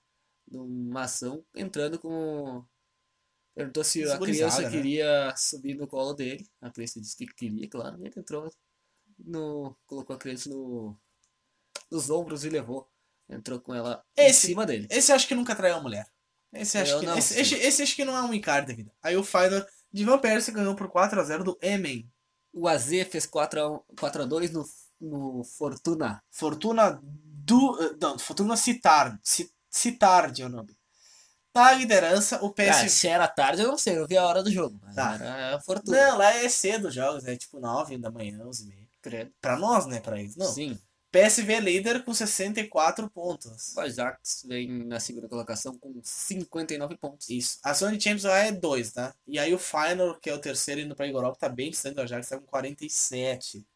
numa ação entrando com. Perguntou se a criança né? queria subir no colo dele. A criança disse que queria, claro. E ele entrou no. colocou a criança no, nos ombros e levou. Entrou com ela Esse- em cima dele. Esse acho que nunca traiu a mulher. Esse acho, Eu que, não esse, esse, esse acho que não é um Icardi da vida. Aí o Feyenoord de Van Persie ganhou por 4x0 do Emen. O AZ fez 4x2 no, no Fortuna. Fortuna do. Não, Fortuna Citar. Ci- Citardi é o nome. Na liderança, o Ah, PS. se era tarde, eu não sei, eu vi a hora do jogo. Tá. era a Fortuna. Não, lá é cedo os jogos, é tipo 9 da manhã, 11 e meia. Credo. Pra nós, né? Pra eles. Não. Sim. PSV é líder com 64 pontos. O Ajax vem na segunda colocação com 59 pontos. Isso. A zona de Champions lá é 2, tá? E aí o Final, que é o terceiro indo pra Europa, tá bem distante do Ajax, tá com 47.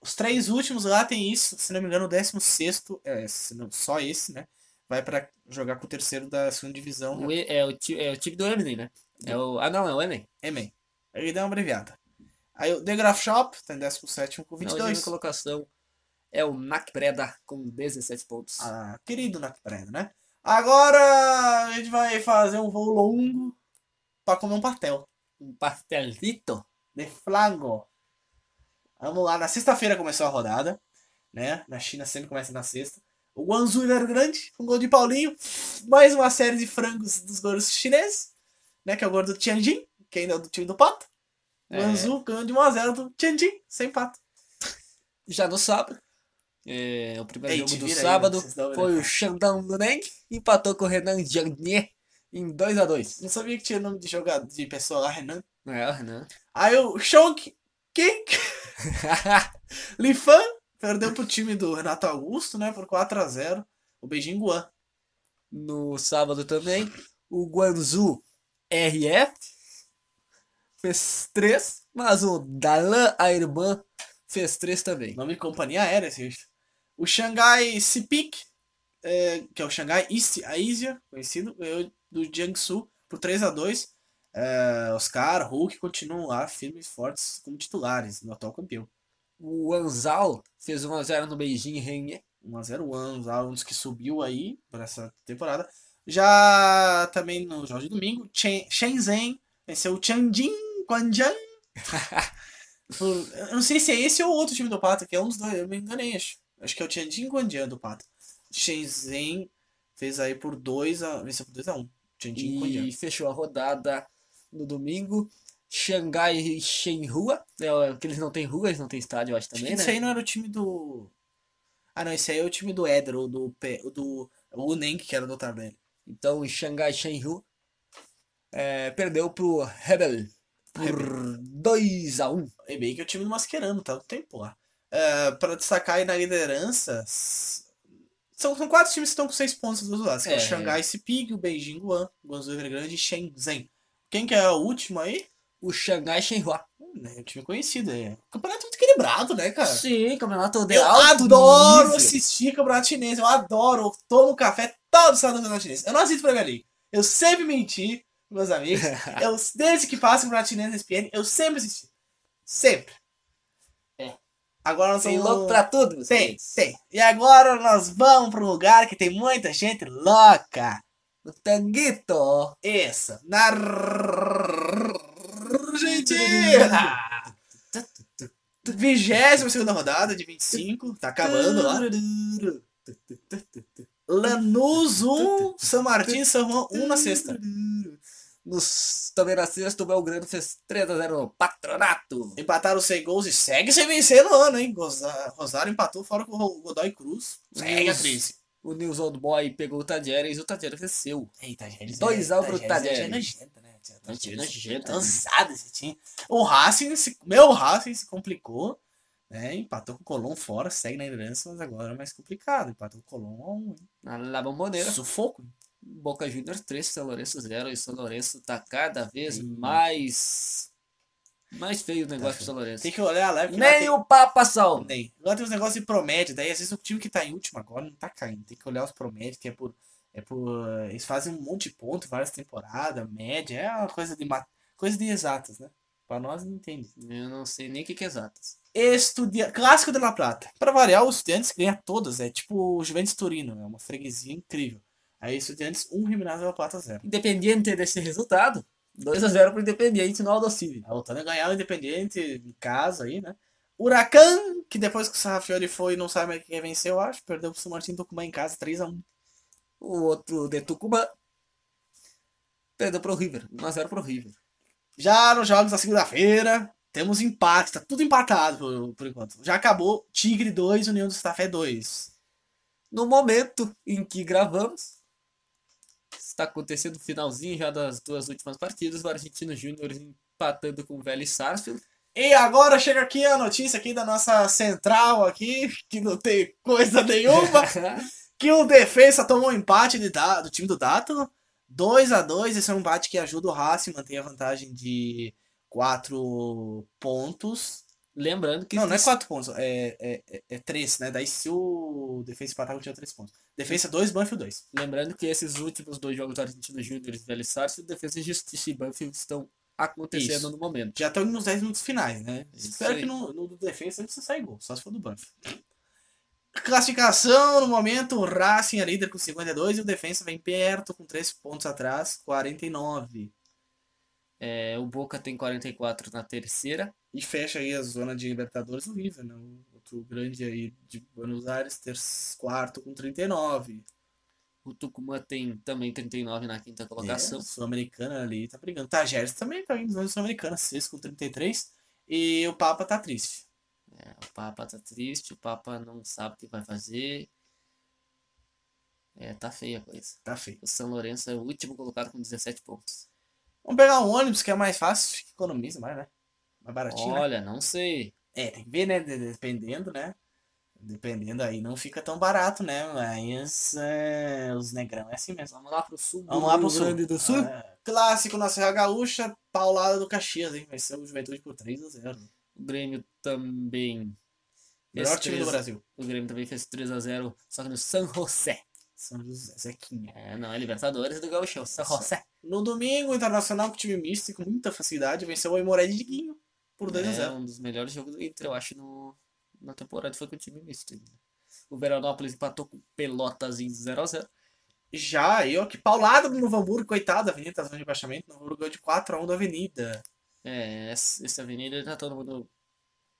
Os três últimos lá tem isso, se não me engano, o 16, é, se não, só esse, né? Vai pra jogar com o terceiro da segunda divisão. O E- é, o é o time do Eminem, né? É o, ah, não, é o Eminem. Emen. Ele deu uma abreviada. Aí o The Graph Shop tá em 17 com Na última 22. colocação é o Nac Preda com 17 pontos. Ah, querido Nakpreda, né? Agora a gente vai fazer um voo longo pra comer um pastel. Um pastelito. de flango. Vamos lá, na sexta-feira começou a rodada, né? Na China sempre começa na sexta. O Guangzhou Evergrande, um gol de Paulinho. Mais uma série de frangos dos goleiros chineses, né? Que é o gol do Tianjin, que ainda é do time do Pato. É. Guangzhou ganhou de 1x0 do Tianjin, sem Pato. Já no sábado, é, o primeiro Ei, jogo do aí, sábado uma foi o olhada. Shandong Luneng, empatou com o Renan Jiangnie em 2x2. Não sabia que tinha nome de jogador, de pessoa lá, Renan. É, o Renan. Aí o Shonk King Lifan perdeu pro time do Renato Augusto, né? Por 4x0. O Beijing Guan. No sábado também, o Guangzhou RF fez 3, mas o Dalan, a irmã, fez 3 também. Nome de companhia aérea, esse. O Xangai Sipik, é, que é o Xangai East Asia, conhecido, ganhou do Jiangsu por 3x2. É, Oscar, Hulk continuam lá firmes e fortes como titulares, no atual campeão. O Anzal fez 1x0 no Beijing Renhe. 1x0 One, um dos que subiu aí para essa temporada. Já também no jogo de domingo, Chen- Shenzhen venceu o Tianjin Guanjian. Por- eu não sei se é esse ou outro time do Pato, que é um dos dois, eu me enganei, acho. Acho que é o Tianjin Guanjian do Pato. Shenzhen fez aí por 2 a venceu por 2 a 1. Tianjin Guanjian. E fechou a rodada no domingo. Xangai e Shenhua. É, que eles não têm rua, eles não têm estádio, eu acho Acho que também, esse né? aí não era o time do. Ah, não, esse aí é o time do Éder, ou do, Pe- o do o Uneng, que era do Tardelli. Então o Xangai Shenhua é, perdeu pro Rebel por 2x1. É bem que é o time do Mascherano, tá? No tempo lá. É, pra destacar aí na liderança, são, são quatro times que estão com seis pontos dos lados. Que é. É. o Xangai Sipig, o Beijing Guan, o Guangzhou Evergrande e Shenzhen. Quem que é o último aí? O Xangai Shenhua. Hum, É um time conhecido. É. Campeonato muito equilibrado, né, cara? Sim, campeonato de Eu adoro nível. assistir campeonato chinês. Eu adoro. Eu tomo café todo sábado no campeonato chinês. Eu não assisto Premier League. Eu sempre menti meus amigos. eu, desde que passa o campeonato chinês na ESPN, eu sempre assisti. Sempre. Agora nós Tem vamos... louco pra tudo, meus Tem, queridos. tem. E agora nós vamos para um lugar que tem muita gente louca. O Tanguito. Essa. Na Argentina. 22 segunda rodada de 25. Tá acabando lá. Lanús 1, São Martins, São Juan 1 na sexta. Nos, também na sexta, o Belgrano fez 3x0 no Patronato. Empataram sem gols e segue sem vencer no ano, hein? Rosário empatou fora com o Godoy Cruz. Segue a crise. O News Old Boy pegou o Tadieres e o Tadieres venceu. Um pro é Tadieres. nojento, né? É um time nojento, Cansado esse time. O Racing, se- meu Racing se complicou. Né? Empatou com o Colón fora, segue na liderança, mas agora é mais complicado. Empatou com o Colón a 1. hein? Na La Bombonera, Sufoco. Boca Juniors 3, São Lourenço 0. E São Lourenço tá cada vez Sim. mais. Mais feio o negócio Tá do São Lourenço. Tem que olhar lá. lá Nem tem- o Papa Sal. Nem. Lá tem uns negócios de promédio, daí às vezes o time que tá em último agora não tá caindo. Tem que olhar os promédios, que é por. É por. Eles fazem um monte de ponto, várias temporadas, média. É uma coisa de ma- Coisa de exatas, né? Pra nós não entende. Eu não sei nem o que, que é exatas. Estudia... Clássico de La Plata. Pra variar, o Estudiantes ganha todas. É tipo o Juventus Turino. É uma freguesia incrível. Aí Estudiantes 1, Gimnasia La Plata 0. Independiente desse resultado, 2x0 pro Independiente no Aldo voltando a ganhar o Independiente em casa aí, né? Huracan, que depois que o Sarrafiori foi, não sabe mais quem venceu, eu acho. Perdeu pro São Martin Tucumã em casa, 3x1. O outro de Tucumã perdeu pro River. 1x0 pro River. Já nos jogos da segunda-feira, temos empate. Tá tudo empatado por, por enquanto. Já acabou Tigre 2, União do Santa Fé 2. No momento em que gravamos, está acontecendo finalzinho já das duas últimas partidas. O Argentino Júnior empatando com o Vélez Sarsfield. E agora chega aqui a notícia aqui da nossa central aqui, que não tem coisa nenhuma, que o defesa tomou um empate de, do time do Dato, 2 a 2 esse é um empate que ajuda o Racing a manter a vantagem de 4 pontos. Lembrando que Não, não é 4 pontos, é 3, né? Daí se o defesa empatar, tinha 3 pontos. Defesa 2, Banfield 2. Lembrando que esses últimos dois jogos do Argentino Júnior e Vélez Sarsfield, Defesa e Justiça e Banfield estão acontecendo Isso. no momento. Já estão nos 10 minutos finais, né? Isso Espero aí. que no, no do defesa não sair gol, só se for do Banfield. Classificação, no momento, o Racing é líder com 52 e o Defensa vem perto com 3 pontos atrás, 49. É, o Boca tem 44 na terceira. E fecha aí a zona de Libertadores o River, né? O outro grande aí de Buenos Aires, ter quarto com 39. O Tucumã tem também 39 na quinta colocação. É, Sul-Americana ali tá brigando. Tajeres também tá indo na Sul-Americana, sexto com 33. E o Papa tá triste. É, o Papa tá triste, o Papa não sabe o que vai fazer. É, tá feia a coisa. Tá feio. O São Lourenço é o último colocado com 17 pontos. Vamos pegar um ônibus que é mais fácil, economiza mais, né? Mais baratinho, né? Olha, não sei. É, tem que ver, né? de- Dependendo, né? Dependendo aí, não fica tão barato, né? Mas é, os negrão é assim mesmo. Vamos lá pro sul do Vamos lá pro sul. Grande do Sul. É, clássico na Serra Gaúcha, paulada do Caxias, hein? Vai ser o Juventude por 3 a 0 O Grêmio também. Melhor time do 3 Brasil. O Grêmio também fez 3x0, só que no San José. São José, Zequinha. É, não é Libertadores do Gauchão, San José. No domingo, o Internacional com time misto e com muita facilidade venceu o Aimoré de Diguinho por 2 a É 0 um dos melhores jogos do Inter, eu acho, no, na temporada foi com o time misto. O Veranópolis empatou com o Pelotas em 0x0. Já aí, ó, que paulada do Novo Hamburgo, coitado, a Avenida tá zona de baixamento. Novo Hamburgo ganhou de 4x1 da Avenida. É, essa, avenida tá todo mundo.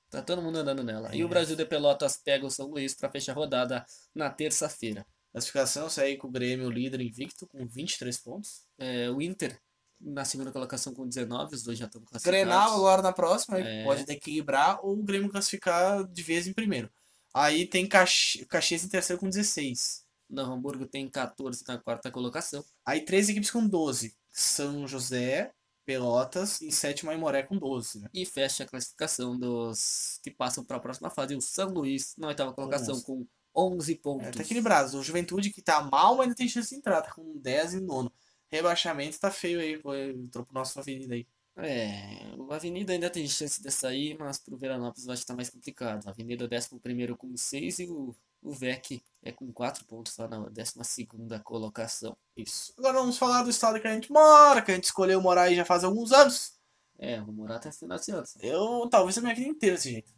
Tá todo mundo andando nela. E É. o Brasil de Pelotas pega o São Luís pra fechar a rodada na terça-feira. Classificação, segue com o Grêmio líder invicto com 23 pontos. É, o Inter na segunda colocação com 19, os dois já estão classificados. Grenal agora na próxima, É. pode equilibrar ou o Grêmio classificar de vez em primeiro. Aí tem Caxi- Caxias em terceiro com 16. Novo Hamburgo tem 14 na quarta colocação. Aí três equipes com 12. São José, Pelotas e sétimo Aimoré com 12. Né? E fecha a classificação dos que passam para a próxima fase. O São Luís na oitava colocação com 11 pontos. É, tá equilibrado. O Juventude que tá mal, mas ainda tem chance de entrar. Tá com 10 e nono. Rebaixamento tá feio aí. Entrou pro nosso avenida aí. É, o Avenida ainda tem chance de sair, mas pro Veranópolis eu acho que tá mais complicado. A Avenida é o 11 com 6 e o, o VEC é com 4 pontos lá na 12 colocação. Isso. Agora vamos falar do estado que a gente mora, que a gente escolheu morar aí já faz alguns anos. É, vou morar até final de ano. Eu, talvez a minha vida inteira desse jeito.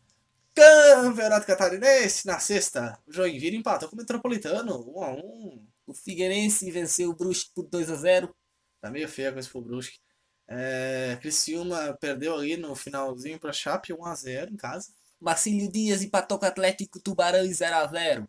Campeonato Catarinense, na sexta, o Joinville empatou com o Metropolitano, 1 a 1 O Figueirense venceu o Brusque por 2 a 0 Tá meio feio a coisa pro Brusque. É, Criciúma perdeu ali no finalzinho pra Chape, 1 a 0 em casa. Marcílio Dias empatou com o Atlético Tubarão em 0 a 0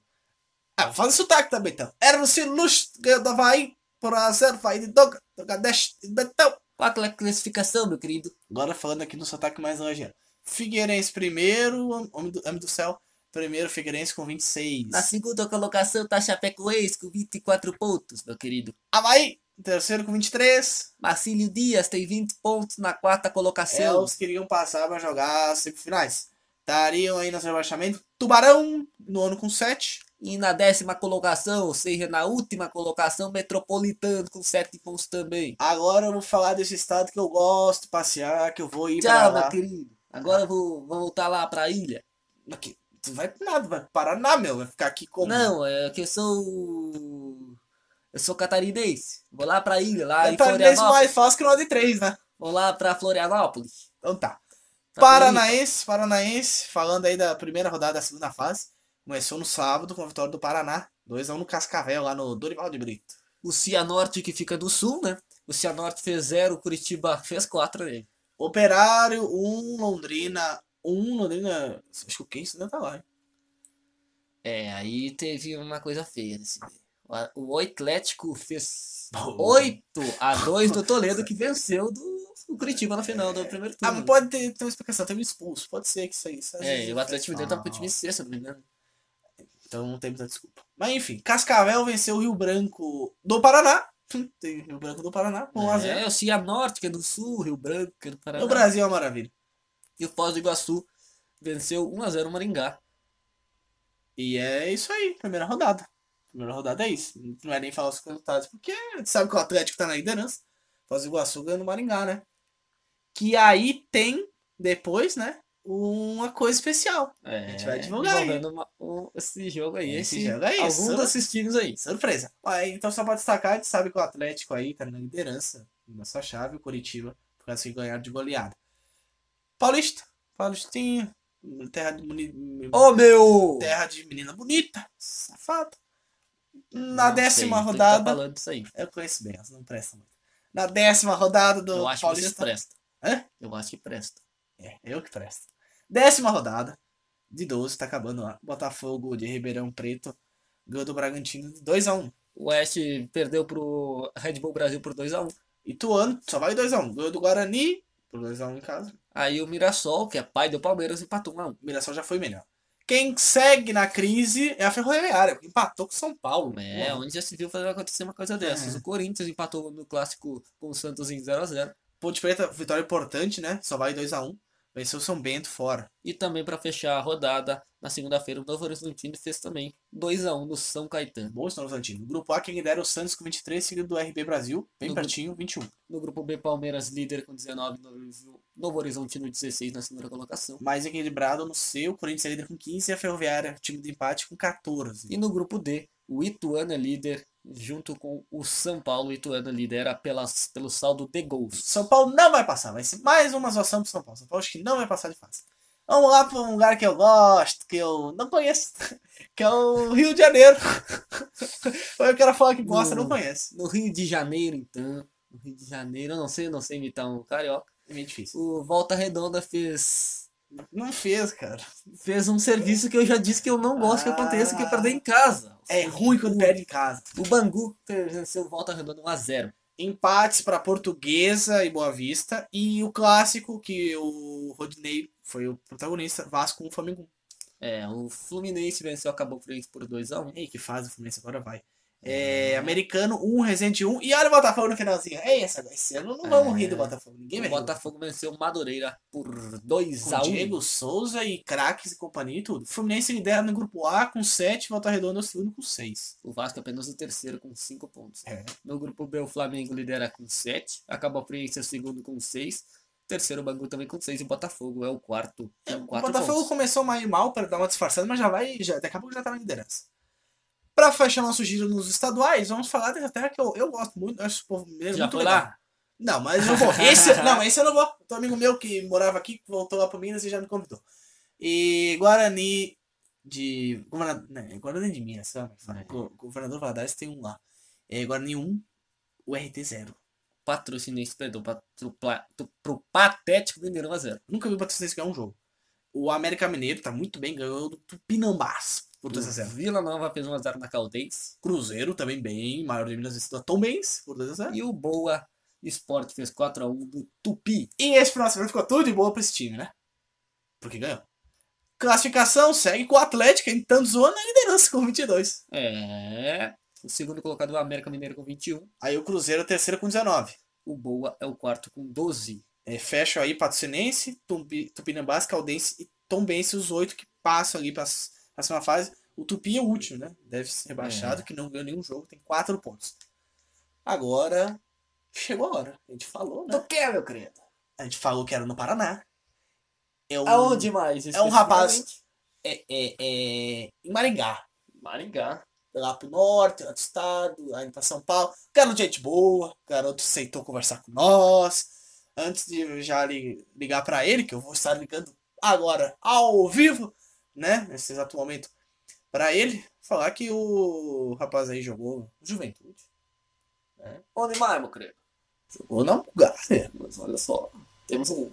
Ah, vou fazer sotaque também então. Ernst Luz ganhou do Havaí por 1 a 0 vai de Doga, Dogadesh e Betão. Qual a classificação, meu querido? Agora falando aqui no sotaque mais nojento. Figueirense primeiro, homem do, homem do céu, primeiro Figueirense com 26. Na segunda colocação tá Chapecoense com 24 pontos, meu querido. Havaí, terceiro com 23. Marcílio Dias tem 20 pontos na quarta colocação. Eles queriam passar pra jogar as semifinais. Estariam aí no rebaixamento. Tubarão, no ano com 7. E na décima colocação, ou seja, na última colocação, Metropolitano com 7 pontos também. Agora eu vou falar desse estado que eu gosto de passear, que eu vou ir pra Tchau, lá. meu querido. Agora eu vou, vou voltar lá pra ilha. Aqui, tu vai pra nada, vai pro Paraná, meu. Vai ficar aqui como? Não, é que eu sou. Eu sou catarinense. Vou lá pra ilha, lá em Catarinense mais fácil que nós de três, né? Vamos lá pra Florianópolis. Então tá. Pra Paranaense, Paranaense, falando aí da primeira rodada da segunda fase. Começou no sábado com a vitória do Paraná. 2x1 no Cascavel, lá no Dorival de Brito. O Cianorte que fica do sul, né? O Cianorte fez 0, o Curitiba fez 4 aí. Operário, 1, Londrina, 1, Londrina. Acho que o Kenzo ainda tá lá, hein? É, aí teve uma coisa feia nesse meio. O Atlético fez Boa. 8 a 2 do Toledo, que venceu do o Curitiba na final do primeiro Ah, turno. mas pode ter, ter uma explicação, teve um expulso. Pode ser que isso aí. Isso É, e o Atlético Mineiro tava com o time. C, se eu não me engano. Então não tem muita desculpa. Mas enfim, Cascavel venceu o Rio Branco do Paraná. Tem Rio Branco do Paraná, 1x0. É, o Cianorte, que é do sul, Rio Branco, que é do Paraná. O Brasil é uma maravilha. E o Foz do Iguaçu venceu 1 a 0 o Maringá. E é isso aí, primeira rodada. Primeira rodada é isso. Não é nem falar os resultados, porque a gente sabe que o Atlético tá na liderança. Foz do Iguaçu ganhando o Maringá, né? Que aí tem, depois, né? Uma coisa especial. É, A gente vai divulgar aí. uma- um- esse jogo aí. Esse Esse, jogo aí, algum isso. desses times aí. Surpresa. Aí, então, só pra destacar, a gente sabe que o Atlético aí tá na liderança na sua chave, o Curitiba, por causa que ganharam de goleada. Paulista, Paulistinha, terra de, muni- Ô meu! terra de menina bonita, safado. Na Não décima sei, que rodada, Tá falando isso aí. eu conheço bem, elas não prestam muito. Na décima rodada do Eu acho que Paulista. prestam. Hã? Eu acho que presta. É, eu que presto. Décima rodada de 12, tá acabando lá. Botafogo de Ribeirão Preto ganhou do Bragantino de 2x1. O Oeste perdeu pro Red Bull Brasil por 2x1. Ituano só vai 2x1. Ganhou do Guarani por 2x1 em casa. Aí o Mirassol, que é pai do Palmeiras, empatou 1x1. O Mirassol já foi melhor. Quem segue na crise é a Ferroviária, porque empatou com o São Paulo. É, Porra. onde já se viu fazer acontecer uma coisa dessas. É. O Corinthians empatou no clássico com o Santos em 0x0. Ponte Preta, vitória importante, né? Só vai 2x1. Venceu o São Bento fora. E também para fechar a rodada, na segunda-feira, o Novo Horizontino fez também 2x1 no São Caetano. Bom São Horizontino. No grupo A, quem lidera é o Santos com 23, seguido do RB Brasil, bem No pertinho, 21. No grupo B, Palmeiras líder com 19, Novo- Horizontino 16 na segunda colocação. Mais equilibrado no seu, o Corinthians é líder com 15 e a Ferroviária, time de empate, com 14. E no grupo D, o Ituano é líder, junto com o São Paulo. O Ituano lidera pelas, pelo saldo de gols. São Paulo não vai passar, vai ser mais uma zoação pro São Paulo. São Paulo acho que não vai passar de fase. Vamos lá para um lugar que eu gosto, que eu não conheço, que é o Rio de Janeiro. eu quero falar que gosta, não No- conhece. No Rio de Janeiro, então. No Rio de Janeiro, eu não sei, eu não sei imitar um carioca. É meio difícil. O Volta Redonda fez Não fez, cara. fez um serviço que eu já disse que eu não gosto que aconteça, que é perder em casa. É ruim quando perde em casa. O Bangu venceu Volta Redonda 1x0. Empates para Portuguesa e Boa Vista. E o clássico, que o Rodinei foi o protagonista, Vasco 1, Flamengo 1. É, o Fluminense venceu a Cabo Frense por 2x1. Ei, que fase o Fluminense agora vai. É, americano 1, Resende 1. E olha o Botafogo no finalzinho. Ei, essa, esse ano não vamos É. rir do Botafogo. Ninguém O vai rir. Botafogo venceu o Madureira por Com 2x1. Diego Souza e craques e companhia e tudo. Fluminense lidera no grupo A com 7, Volta Redonda é o segundo com 6. O Vasco é apenas o terceiro com 5 pontos. É. No grupo B, o Flamengo lidera com 7. A Cabo Frense é o segundo com 6. Terceiro, o Bangu também com 6. E o Botafogo é o quarto com O 4 Botafogo pontos. começou mais mal para dar uma disfarçada, mas já vai. Já, daqui a pouco já tá na liderança. Pra fechar nosso giro nos estaduais, vamos falar dessa terra que eu, eu gosto muito. Acho o povo mineiro Já muito foi legal. lá? Não, mas eu vou. Esse, não, esse eu não vou. Tem um amigo meu que morava aqui, voltou lá para Minas e já me convidou. E Guarani de. Governador, né, Guarani de Minas, sabe? É. Go- Governador Valadares tem um lá. É, Guarani 1, o RT 0. Patrocinense perdeu pra- pro, pro- pro Patético Mineirão a 0. Nunca vi o Patrocinense ganhar um jogo. O América Mineiro tá muito bem, ganhou do Tupinambás por 2x0. Vila Nova fez 1x0 na Caldense. Cruzeiro também bem, maior de Minas vencedor Tom Benz por 2x0. E o Boa Esporte fez 4x1 do Tupi. E esse final de semana ficou tudo de boa pra esse time, né? Porque ganhou. Classificação segue com o Atlético em Tanzona na liderança com 22. É. O segundo colocado é o América Mineiro com 21. Aí o Cruzeiro é o terceiro com 19. O Boa é o quarto com 12. É, fecha aí Patrocinense, Tumbi- Tupinambás, Caldense e Tombense, os oito que passam ali pra s- próxima fase. O Tupi é o último, né? Deve ser rebaixado, É. que não ganhou nenhum jogo, tem quatro pontos. Agora, chegou a hora. A gente falou, né? Do que, meu querido? A gente falou que era no Paraná. É um, Aonde mais? É um rapaz é, é, é, em Maringá. Maringá. Lá pro norte, lá do estado, aí pra São Paulo. Garoto gente boa, garoto aceitou conversar com nós. antes de já ligar para ele, que eu vou estar ligando agora ao vivo, né, nesse exato momento, para ele, falar que o rapaz aí jogou Juventude. Né? Onde mais, meu querido? Jogou na Bulgária. Mas olha só, temos um.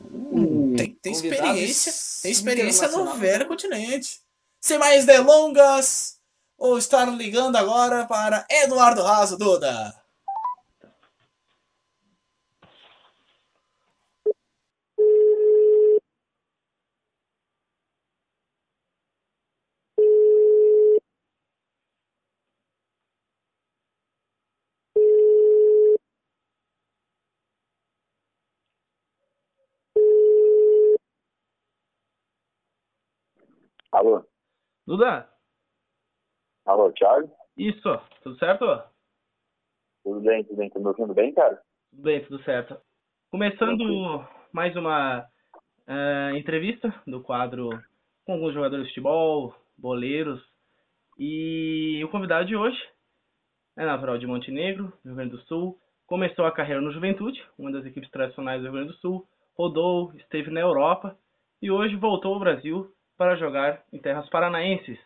um tem, tem experiência, tem experiência no velho continente. Sem mais delongas, vou estar ligando agora para Eduardo Raso Duda. Alô? Duda? Alô, Thiago? Isso, tudo certo? Tudo bem, tudo bem. Tá me ouvindo bem, cara? Tudo bem, tudo certo. Começando mais uma uh, entrevista do quadro com alguns jogadores de futebol, boleiros. E o convidado de hoje é natural de Montenegro, Rio Grande do Sul. Começou a carreira no Juventude, uma das equipes tradicionais do Rio Grande do Sul. Rodou, esteve na Europa e hoje voltou ao Brasil para jogar em terras paranaenses.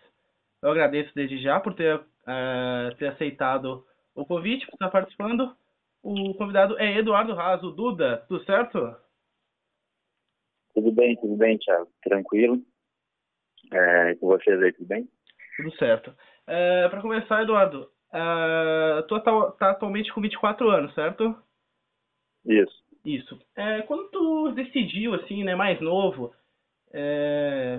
Eu agradeço desde já por ter, uh, ter aceitado o convite, por estar participando. O convidado é Eduardo Raso, Duda, tudo certo? Tudo bem, tudo bem, Thiago. Tranquilo. É, com vocês aí, tudo bem? Tudo certo. É, para começar, Eduardo, uh, tu tá, tá, atualmente com 24 anos, certo? Isso. Isso. É, quando tu decidiu, assim, né, mais novo,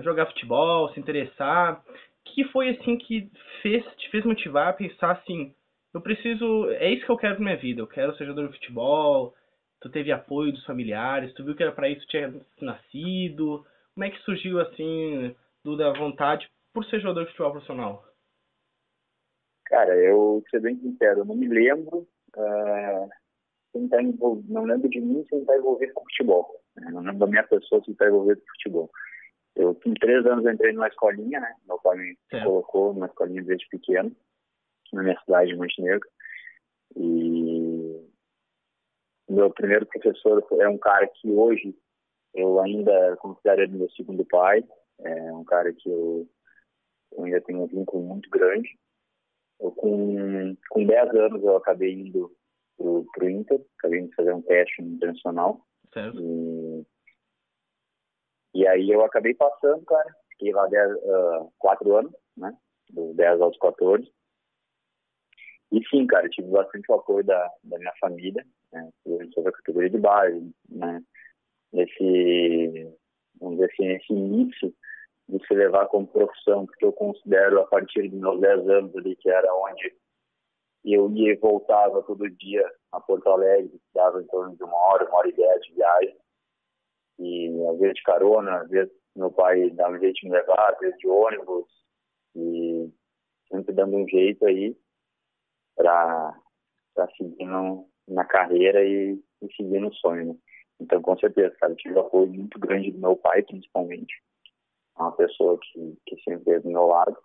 jogar futebol, se interessar? O que foi assim que fez, te fez motivar a pensar assim, eu preciso, é isso que eu quero pra minha vida, eu quero ser jogador de futebol, tu teve apoio dos familiares, tu viu que era para isso que tinha nascido, como é que surgiu assim, da vontade por ser jogador de futebol profissional? Cara, eu, ser bem sincero, eu não me lembro, uh, tá não lembro de mim sem estar envolvido com futebol. Né? Não lembro da minha pessoa sem estar envolvido com futebol. Eu, com três anos, entrei numa escolinha, né? Meu pai me colocou numa escolinha desde pequeno, na minha cidade de Montenegro. E meu primeiro professor é um cara que hoje eu ainda considero ele meu segundo pai. É um cara que eu, eu ainda tenho um vínculo muito grande. Eu, com, com 10 anos eu acabei indo pro, pro Inter, acabei indo fazer um teste internacional. Certo. E e aí eu acabei passando, cara. Fiquei lá dez, uh, quatro anos, né? Dos 10 aos 14. E sim, cara, tive bastante o apoio da, da minha família, né? Sobre a categoria de base, né? Nesse, vamos dizer assim, nesse início de se levar como profissão, porque eu considero a partir dos meus 10 anos ali, que era onde eu ia e voltava todo dia a Porto Alegre, dava em torno de uma hora, uma hora e dez de viagem e às vezes de carona, às vezes meu pai dá um jeito de me levar, às vezes de ônibus, e sempre dando um jeito aí para seguir na carreira e, e seguir no sonho, né? Então, com certeza, cara, eu tive apoio muito grande do meu pai, principalmente. É uma pessoa que, que sempre esteve do meu lado.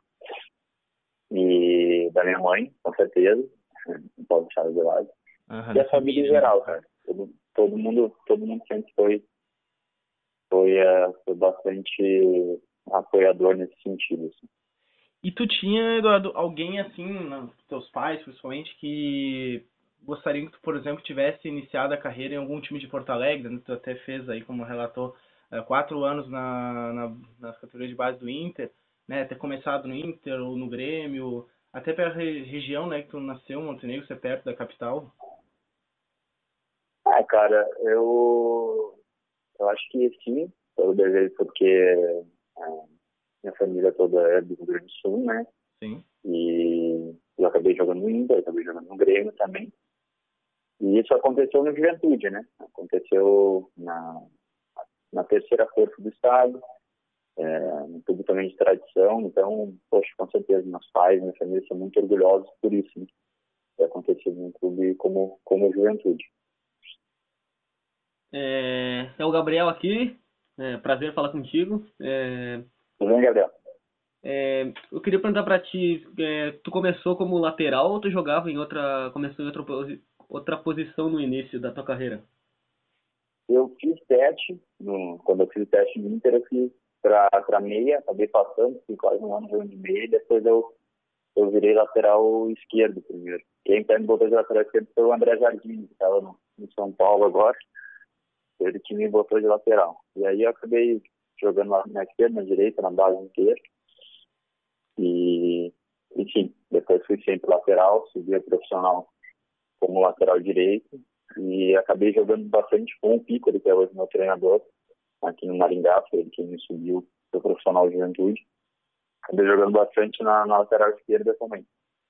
E da minha mãe, com certeza. Não pode deixar de lado. Uhum. E a família em geral, cara. Todo, todo, mundo, todo mundo sempre foi foi, uh, foi bastante apoiador nesse sentido. Assim. E tu tinha, Eduardo, alguém assim, teus pais principalmente, que gostariam que tu, por exemplo, tivesse iniciado a carreira em algum time de Porto Alegre, né? tu até fez aí, como relatou, uh, quatro anos na, na, na categoria de base do Inter, né, ter começado no Inter ou no Grêmio, até pela re região, né, que tu nasceu, Montenegro, ser perto da capital. Ah, cara, eu eu acho que sim, pelo desejo, porque é, minha família toda é do Rio Grande do Sul, né? Sim. E eu acabei jogando no Inter, acabei jogando no Grêmio também. E isso aconteceu na juventude, né? Aconteceu na, na terceira força do Estado, é, um clube também de tradição. Então, poxa, com certeza, meus pais, minha família são muito orgulhosos por isso, né? Ter acontecido num clube como, como juventude. É, é o Gabriel aqui. É, prazer falar contigo. É, Tudo bem, Gabriel? É, eu queria perguntar para ti, é, tu começou como lateral ou tu jogava em outra, começou em outra, outra posição no início da tua carreira? eu fiz teste, no, quando eu fiz o teste no Inter, eu fiz para meia, acabei passando, fiquei quase um ano jogando de meia, e depois eu, eu virei lateral esquerdo primeiro. Quem me botou de lateral esquerdo foi o André Jardim, que estava no, no, São Paulo agora. Ele que me botou de lateral. E aí eu acabei jogando na esquerda, na direita, na base inteira. E, enfim, depois fui sempre lateral, subi a profissional como lateral direito e acabei jogando bastante com o Pico, que é hoje meu treinador, aqui no Maringá, foi ele que me subiu pro profissional de juventude. Acabei jogando bastante na, na lateral esquerda também.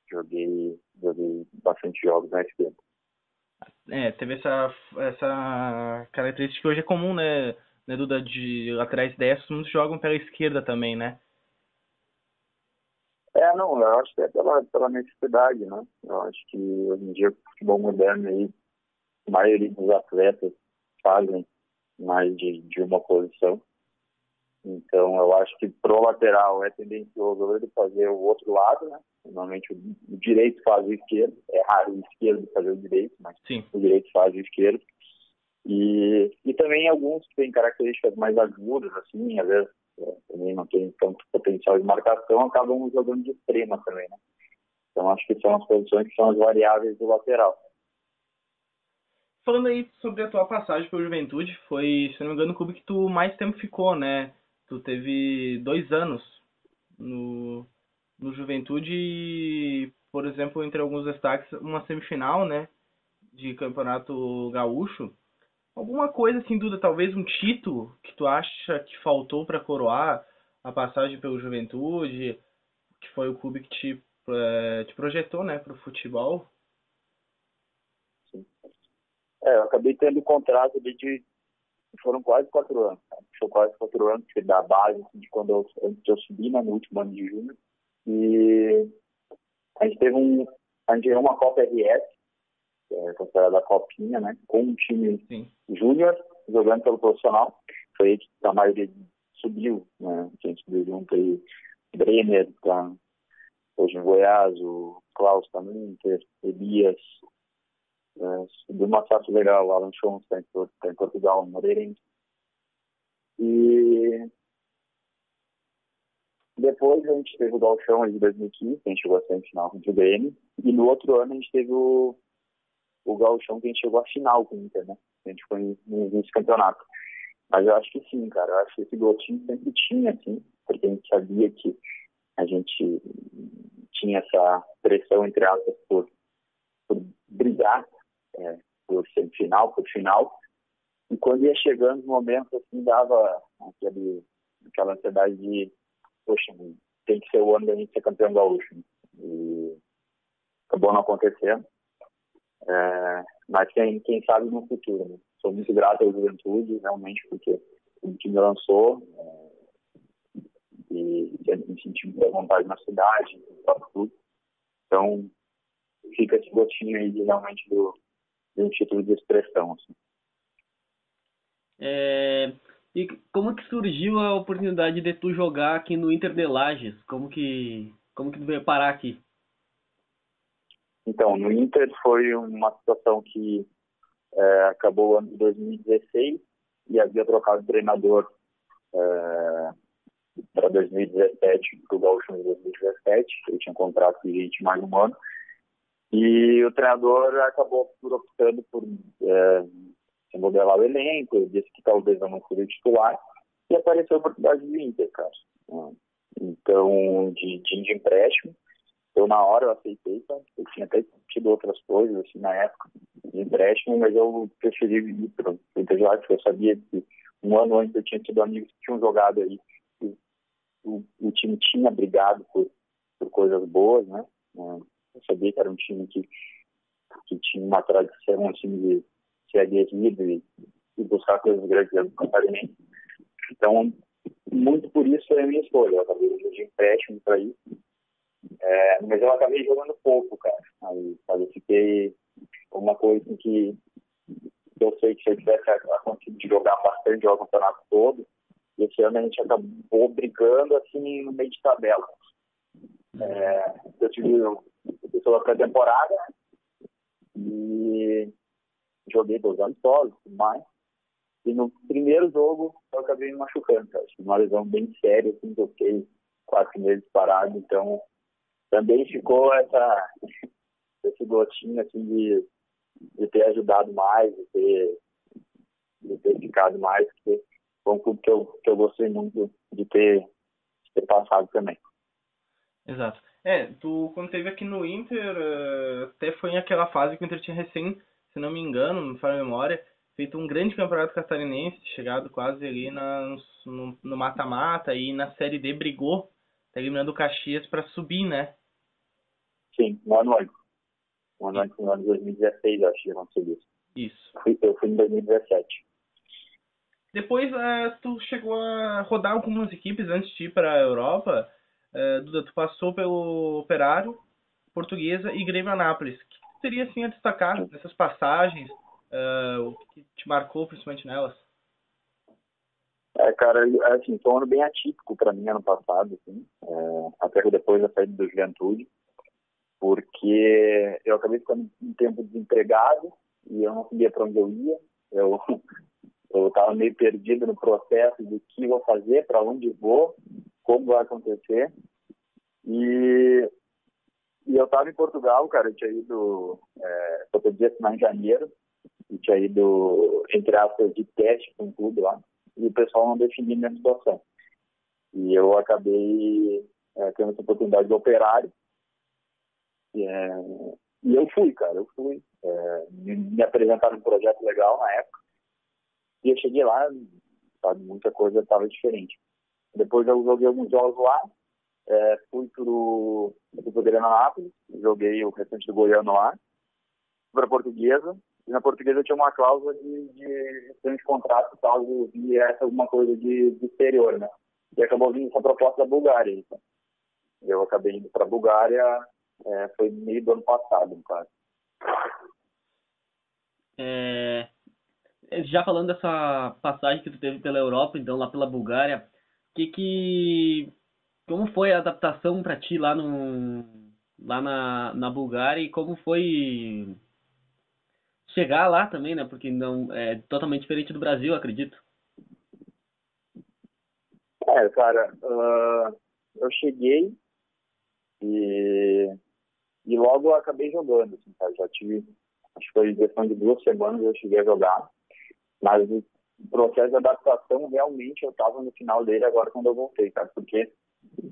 Joguei, joguei bastante jogos na esquerda. É, teve essa, essa característica que hoje é comum, né, né Duda, de laterais destros, muitos jogam pela esquerda também, né? É, não, eu acho que é pela, pela necessidade, né? Eu acho que hoje em dia, o futebol moderno aí, a maioria dos atletas fazem mais de, de uma posição. Então, eu acho que pro lateral é tendencioso ele fazer o outro lado, né? Normalmente o, direito faz o esquerdo, é raro o esquerdo fazer o direito, mas Sim. o direito faz o esquerdo. E, e também alguns que têm características mais agudas, assim, às vezes é, também não tem tanto potencial de marcação, acabam jogando de extrema também, né? Então, acho que são as posições que são as variáveis do lateral. Falando aí sobre a tua passagem pelo Juventude, foi, se não me engano, o clube que tu mais tempo ficou, né? Tu teve dois anos no, no Juventude e, por exemplo, entre alguns destaques, uma semifinal, né? De campeonato gaúcho. Alguma coisa assim, Duda, talvez um título que tu acha que faltou para coroar a passagem pelo Juventude, que foi o clube que te, é, te projetou, né, para o futebol? É, eu acabei tendo contrato de foram quase quatro anos. Foi quase quatro anos da base, assim, de quando eu, antes eu subi né, no último ano de junho. E a gente teve um, a gente ganhou uma Copa RS, que é considerada a Copinha, né, com um time júnior jogando pelo profissional. Foi aí que a maioria subiu, né, a gente subiu junto aí, Brenner, tá, hoje em Goiás, o Klaus também, Elias, de uma faixa legal, Alan Schoen está em, em Portugal, Moreirense. E depois a gente teve o Galchão de 2015, que a gente chegou a semifinal contra o DM. E no outro ano a gente teve o, o Galchão, que a gente chegou à final com o Inter, né? A gente foi no vice-campeonato. Mas eu acho que sim, cara. Eu acho que esse gostinho sempre tinha, assim, porque a gente sabia que a gente tinha essa pressão, entre aspas, por, por brigar é, por semifinal, por final. E quando ia chegando os momentos, assim, dava aquele, aquela ansiedade de, poxa, tem que ser o ano da gente ser campeão gaúcho. E acabou não acontecendo. É, mas quem, quem sabe no futuro. Né? Sou muito grato à juventude, realmente, porque o time lançou é, e me senti à vontade na cidade, no próprio clube. Então, fica esse gotinho aí de, realmente do, um título de expressão. Assim. É, e como que surgiu a oportunidade de tu jogar aqui no Inter de Lages? Como que, como que tu veio parar aqui? Então, no Inter foi uma situação que é, acabou o ano de 2016 e havia trocado de treinador é, para 2017, para o Gaúcho em 2017, ele tinha um contrato de mais um ano. E o treinador acabou por optando por é, remodelar o elenco, ele disse que talvez não seria titular, e apareceu a oportunidade do Inter, cara. Então, de, de, de empréstimo, eu na hora eu aceitei, tá? eu tinha até tido outras coisas assim na época de empréstimo, mas eu preferi ir para o Inter porque eu sabia que um ano antes eu tinha tido amigos que tinham jogado aí, o, o time tinha brigado por, por coisas boas, né? Eu sabia que era um time que, que tinha uma tradição, um time de ser aguerrido e, e buscar coisas grandes no catarinense. Então, muito por isso é a minha escolha. Eu acabei de empréstimo para isso. É, mas eu acabei jogando pouco, cara. Aí, eu fiquei uma coisa em que eu sei que se eu tivesse conseguido jogar bastante o campeonato todo, esse ano a gente acabou brigando assim no meio de tabela. É, eu tive pela pré-temporada e joguei dois anos solos e mais. E no primeiro jogo eu acabei me machucando, cara. Uma lesão bem séria, assim, fiquei quatro meses parado. Então também ficou essa, esse gotinho assim, de, de ter ajudado mais, de ter, de ter ficado mais, porque foi um clube que eu, que eu gostei muito de ter, de ter passado também. Exato. É, tu quando teve aqui no Inter, eh, até foi aquela fase que o Inter tinha recém, se não me engano, não me fala a memória, feito um grande campeonato catarinense, chegado quase ali na, no mata-mata e na Série D brigou, tá eliminando o Caxias para subir, né? Sim, no ano antes. No ano antes, no ano de 2016, acho que aconteceu isso. Isso. Eu fui em 2017. Depois, uh, tu chegou a rodar algumas equipes antes de ir para a Europa. Uh, Duda, tu passou pelo Operário, Portuguesa e Grêmio Anápolis. O que seria assim a destacar nessas passagens? Uh, o que te marcou principalmente nelas? É, cara, assim, foi um ano bem atípico para mim ano passado, assim, é, até depois da saída do Juventude, porque eu acabei ficando um tempo desempregado e eu não sabia para onde eu ia. Eu eu estava meio perdido no processo do que vou fazer, para onde vou, como vai acontecer. E, e eu estava em Portugal, cara, eu tinha ido, é, eu podia em janeiro, e tinha ido, entre aspas, de teste com tudo lá, e o pessoal não definiu minha situação. E eu acabei é, tendo essa oportunidade de operário, e, é, e eu fui, cara, eu fui. É, me, me apresentaram um projeto legal na época, e eu cheguei lá, sabe, muita coisa estava diferente. Depois eu joguei alguns jogos lá, é, fui pro, Grêmio Nápoles, joguei o restante do Goiano lá, para Portuguesa, e na Portuguesa tinha uma cláusula de, de, de contrato caso viesse alguma coisa de, de exterior, né? E acabou vindo essa proposta da Bulgária. Então. Eu acabei indo para a Bulgária, é, foi meio do ano passado, no caso. É, já falando dessa passagem que tu teve pela Europa, então lá pela Bulgária, que que como foi a adaptação para ti lá no lá na, na Bulgária e como foi chegar lá também, né? Porque não é totalmente diferente do Brasil, acredito. É, cara, uh, eu cheguei e, e logo acabei jogando, assim, tá? Já tive, acho que foi questão de duas semanas eu cheguei a jogar. Mas o processo de adaptação, realmente, eu estava no final dele agora quando eu voltei, cara, porque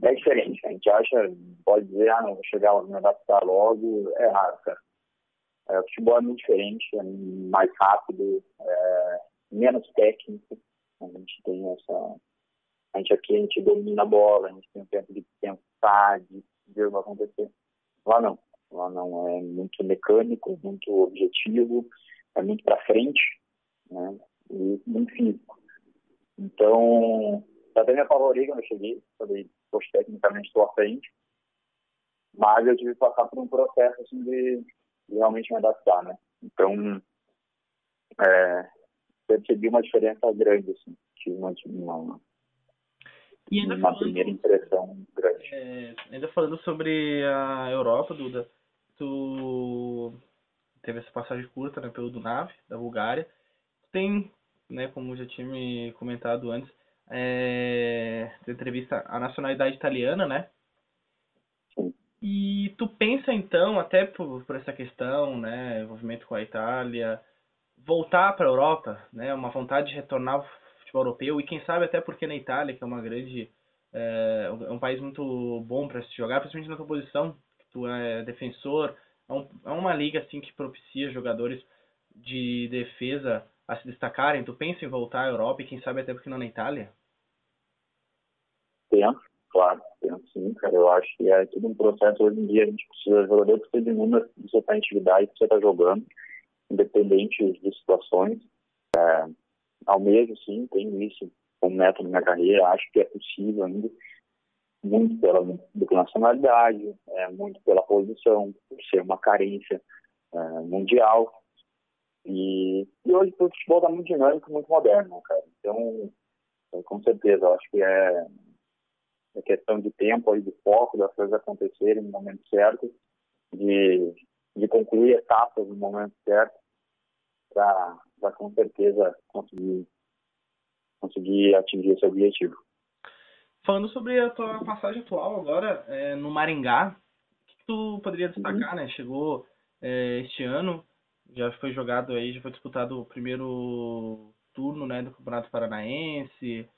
é diferente. A gente acha, pode dizer, ah, não, vou chegar lá, me adaptar logo, é raro, cara. É, o futebol é muito diferente, é mais rápido, é menos técnico. A gente tem essa. A gente aqui a gente domina a bola, a gente tem o tempo de pensar, de ver o que vai acontecer. Lá não. Lá não é muito mecânico, muito objetivo, é muito para frente né? E muito físico. Então, até me apavorei quando eu cheguei, falei, poxa, tecnicamente estou à frente, mas eu tive que passar por um processo assim, de, de realmente me adaptar, né? Então, é, percebi uma diferença grande, assim, tive uma, uma, e ainda uma falando, primeira impressão grande. É, ainda falando sobre a Europa, Duda, tu teve essa passagem curta né, pelo Dunav, da Bulgária, tem, né, como já tinha me comentado antes, é, entrevista a nacionalidade italiana, né? E tu pensa então, até por, por essa questão, né, envolvimento com a Itália, voltar para a Europa, né, uma vontade de retornar ao futebol europeu e quem sabe até porque na Itália, que é uma grande é, é um país muito bom para se jogar, principalmente na tua posição, tu é defensor, é, um, é uma liga assim que propicia jogadores de defesa a se destacarem? Tu pensa em voltar à Europa e quem sabe até porque não na Itália? Penso, claro, penso sim, cara. Eu acho que é tudo um processo hoje em dia. A gente precisa, jogador precisa de número, precisa estar em atividade, precisa estar jogando, independente de situações. É, ao mesmo, sim, tenho isso como meta na minha carreira, acho que é possível ainda, muito pela nacionalidade, é, muito pela posição, por ser uma carência é, mundial, e, e hoje o futebol está muito dinâmico, muito moderno, cara. Então, com certeza, acho que é, é questão de tempo e de foco das coisas acontecerem no momento certo, de, de concluir etapas no momento certo, para com certeza conseguir conseguir atingir esse objetivo. Falando sobre a tua passagem atual agora é, no Maringá, o que, que tu poderia destacar, né? Chegou é, este ano, já foi jogado aí, já foi disputado o primeiro turno né, do Campeonato Paranaense.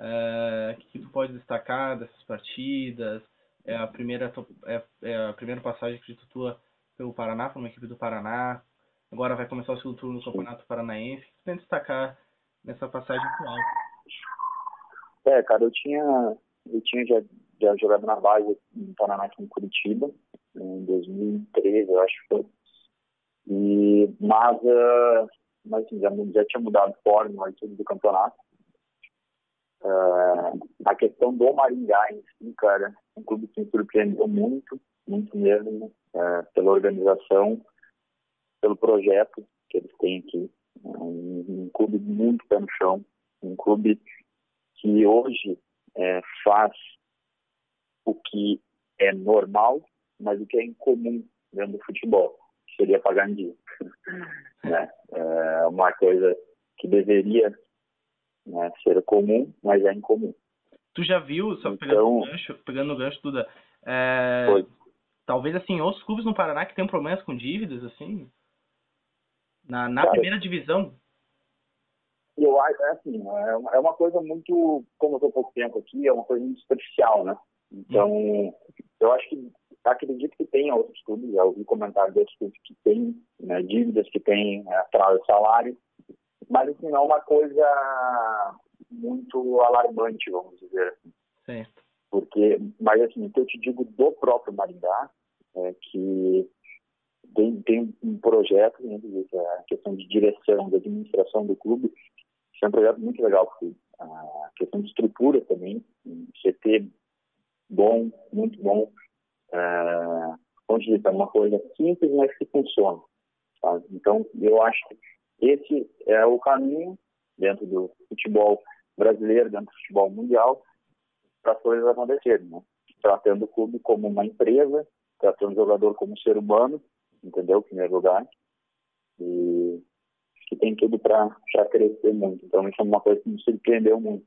É, o que, que tu pode destacar dessas partidas? É a primeira, é, é a primeira passagem que tu tua pelo Paraná, por uma equipe do Paraná. Agora vai começar o segundo turno do Campeonato Paranaense. O que tu tem destacar nessa passagem atual? É, cara, eu tinha, eu tinha já, já jogado na base no Paraná aqui em Curitiba, em 2013, eu acho que foi. E, mas, uh, mas assim, já, já tinha mudado forma tudo do campeonato. Uh, a questão do Maringá em si, cara, um clube que me surpreendeu muito, muito mesmo, uh, pela organização, pelo projeto que eles têm aqui. Um, um clube muito pé no chão, um clube que hoje é, faz o que é normal, mas o que é incomum dentro do futebol, seria pagar em dia. né? É uma coisa que deveria né, ser comum, mas é incomum. Tu já viu, só pegando então, o gancho, pegando o gancho, Duda, é, talvez assim, outros clubes no Paraná que têm problemas com dívidas, assim, na, na Cara, primeira divisão, eu acho, é assim, é, é uma coisa muito, como eu estou pouco tempo aqui, é uma coisa muito superficial, né? Então, eu acho que, acredito que tem outros clubes, já ouvi comentários de outros clubes que têm né, dívidas, que têm é, atraso de salário, mas assim, não é uma coisa muito alarmante, vamos dizer assim. Certo. Porque, mas assim, o que eu te digo do próprio Maringá é que tem, tem um projeto, né, a questão de direção, de administração do clube, isso é um projeto muito legal, porque a questão de estrutura também, CT bom, muito bom, é, onde é uma coisa simples, mas que funciona. Sabe? Então, eu acho que esse é o caminho dentro do futebol brasileiro, dentro do futebol mundial, para as coisas acontecerem. Né? Tratando o clube como uma empresa, tratando o jogador como um ser humano, entendeu? Em primeiro lugar. E que tem tudo para crescer muito. Então, isso é uma coisa que me surpreendeu muito.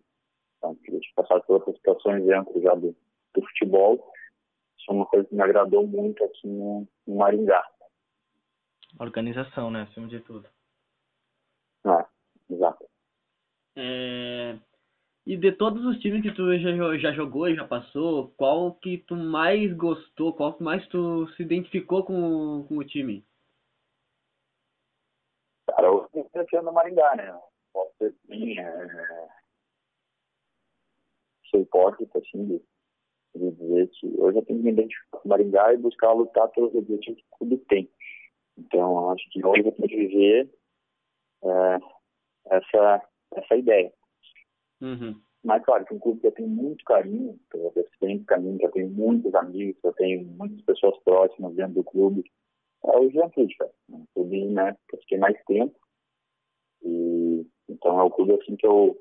Então, queria te passar por outras situações dentro já do, do futebol. Isso é uma coisa que me agradou muito aqui no, no Maringá. Organização, né? Acima de tudo. Ah, exato. É... E de todos os times que tu já, já jogou e já passou, qual que tu mais gostou, qual que mais tu se identificou com, com o time? Cara, eu sempre no Maringá, né? Posso ser assim, é... sou hipócrita, assim, de dizer que hoje eu tenho que me identificar com o Maringá e buscar lutar pelos objetivos que o clube tem. Então, acho que hoje eu tenho que viver é, essa, essa ideia. Uhum. Mas, claro, que um clube que eu tenho muito carinho, que eu tenho caminho, que eu tenho muitos amigos, que eu tenho muitas pessoas próximas dentro do clube, é o Juventude, cara. É um clube, né, que eu fiquei mais tempo. E, então, é o clube, assim, que eu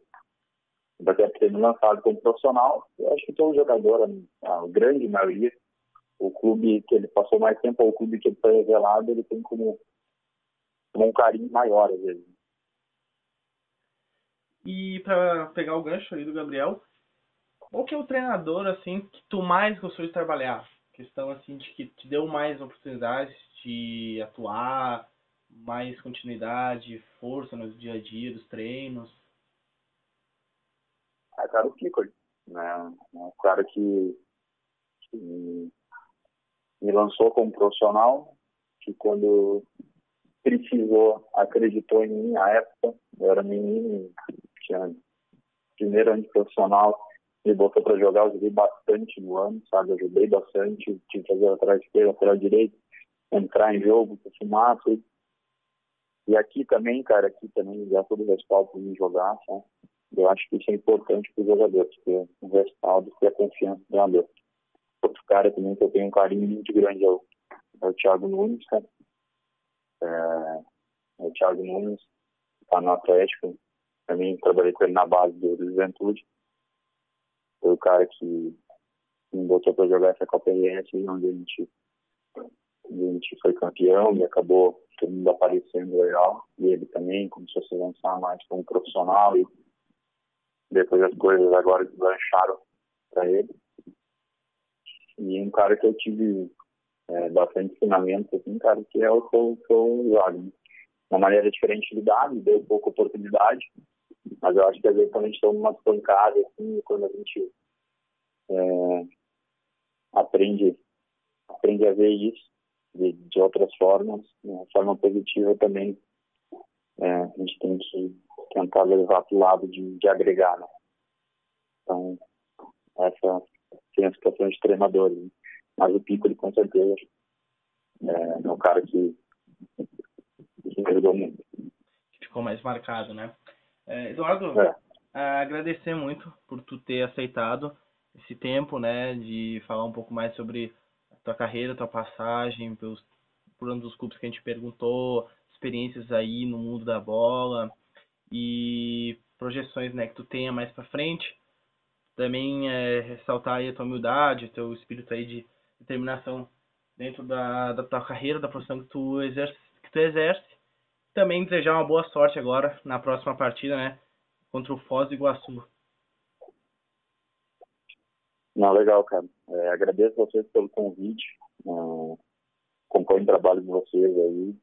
até me lançado como profissional. Eu acho que todo jogador, a grande maioria, o clube que ele passou mais tempo, ou o clube que ele foi revelado, ele tem como, como um carinho maior, às vezes. E para pegar o gancho aí do Gabriel, qual que é o treinador assim que tu mais gostou de trabalhar? Questão assim de que te deu mais oportunidades de atuar, mais continuidade, força no dia a dia dos treinos? É cara o Kiko, né? É cara que, que me lançou como profissional, que quando precisou, acreditou em mim na época, eu era menino, tinha primeiro ano de profissional, me botou para jogar, eu joguei bastante no ano, sabe? Eu ajudei bastante, tive que fazer atrás esquerda, atrás direito, entrar em jogo, fumar, tudo. E aqui também, cara, aqui também já todo o respaldo para mim jogar, sabe? Eu acho que isso é importante para os jogadores, ter o respaldo, ter a confiança do jogador. Outro cara também que eu tenho um carinho muito grande é o, é o Thiago Nunes, cara. É, é o Thiago Nunes, tá no Atlético, também trabalhei com ele na base do, Juventude. Foi o cara que me botou para jogar essa Copa RS, onde a gente, a gente foi campeão e acabou todo mundo aparecendo legal. E ele também começou a se lançar mais como profissional e Depois as coisas agora deslancharam para ele. E um cara que eu tive é, bastante ensinamento, assim, cara, que é o que eu, que eu jogo. Uma maneira diferente de lidar, me deu pouca oportunidade, mas eu acho que às vezes quando a gente toma umas pancadas, assim, quando a gente é, aprende, aprende a ver isso de, de outras formas, de uma forma positiva também, é, a gente tem que tentar levar para o lado de, de agregar, né? Então, essa tem a situação de treinador. Né? Mas o Piccoli, com certeza, é, é um cara que, que ajudou muito. Ficou mais marcado, né? É, Eduardo, é. agradecer muito por tu ter aceitado esse tempo, né, de falar um pouco mais sobre a tua carreira, tua passagem, pelos, por um dos clubes que a gente perguntou, experiências aí no mundo da bola e projeções, né, que tu tenha mais para frente. Também é, ressaltar aí a tua humildade, o teu espírito aí de determinação dentro da, da tua carreira, da profissão que tu exerce, que tu exerce. Também desejar uma boa sorte agora na próxima partida, né, contra o Foz do Iguaçu. Não, legal, cara. É, agradeço vocês pelo convite. Uh, acompanho o trabalho de vocês aí.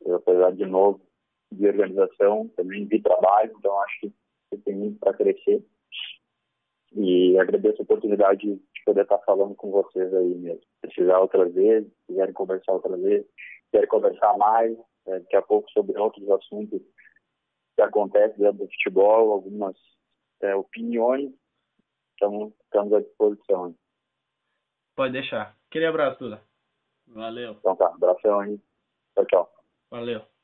Eu, apesar de novo de organização, também de trabalho, então acho que tem muito para crescer. E agradeço a oportunidade de poder estar falando com vocês aí mesmo. Se precisar outra vez, se quiserem conversar outra vez, quiserem conversar mais, é, daqui a pouco sobre outros assuntos que acontecem dentro do futebol, algumas é, opiniões, estamos, estamos à disposição. Pode deixar. Aquele abraço, Duda. Valeu. Então tá, abração aí. Tchau, tchau. Valeu.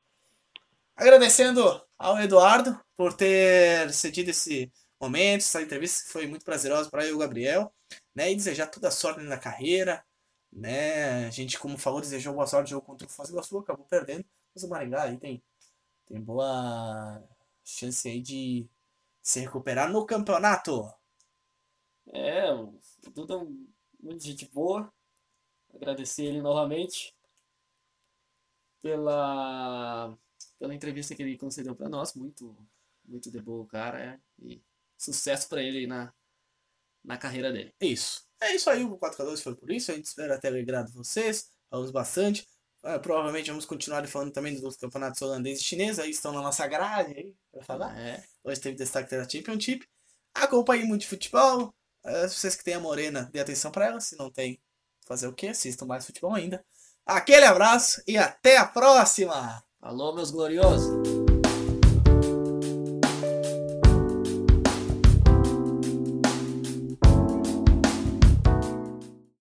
Agradecendo ao Eduardo por ter cedido esse momento, essa entrevista foi muito prazerosa para eu e o Gabriel, né? E desejar toda a sorte na carreira, né? A gente, como falou, desejou boa sorte no jogo contra o Foz do Iguaçu, acabou perdendo, mas o Maringá aí tem, tem boa chance aí de se recuperar no campeonato. É, o é muito gente boa. Agradecer ele novamente pela, pela entrevista que ele concedeu para nós. Muito, muito de boa o cara. É, e sucesso para ele na, na carreira dele. Isso. É isso aí, o 4x2 foi por isso. A gente espera ter alegrado vocês. Falamos bastante. É, provavelmente vamos continuar falando também dos campeonatos holandês e chinês. Aí estão na nossa grade aí, pra falar. É. Hoje teve destaque da Championship. Acompanhe muito futebol. É, vocês que têm a Morena, dê atenção para ela. Se não tem, fazer o quê? Assistam mais futebol ainda. Aquele abraço e até a próxima! Alô, meus gloriosos!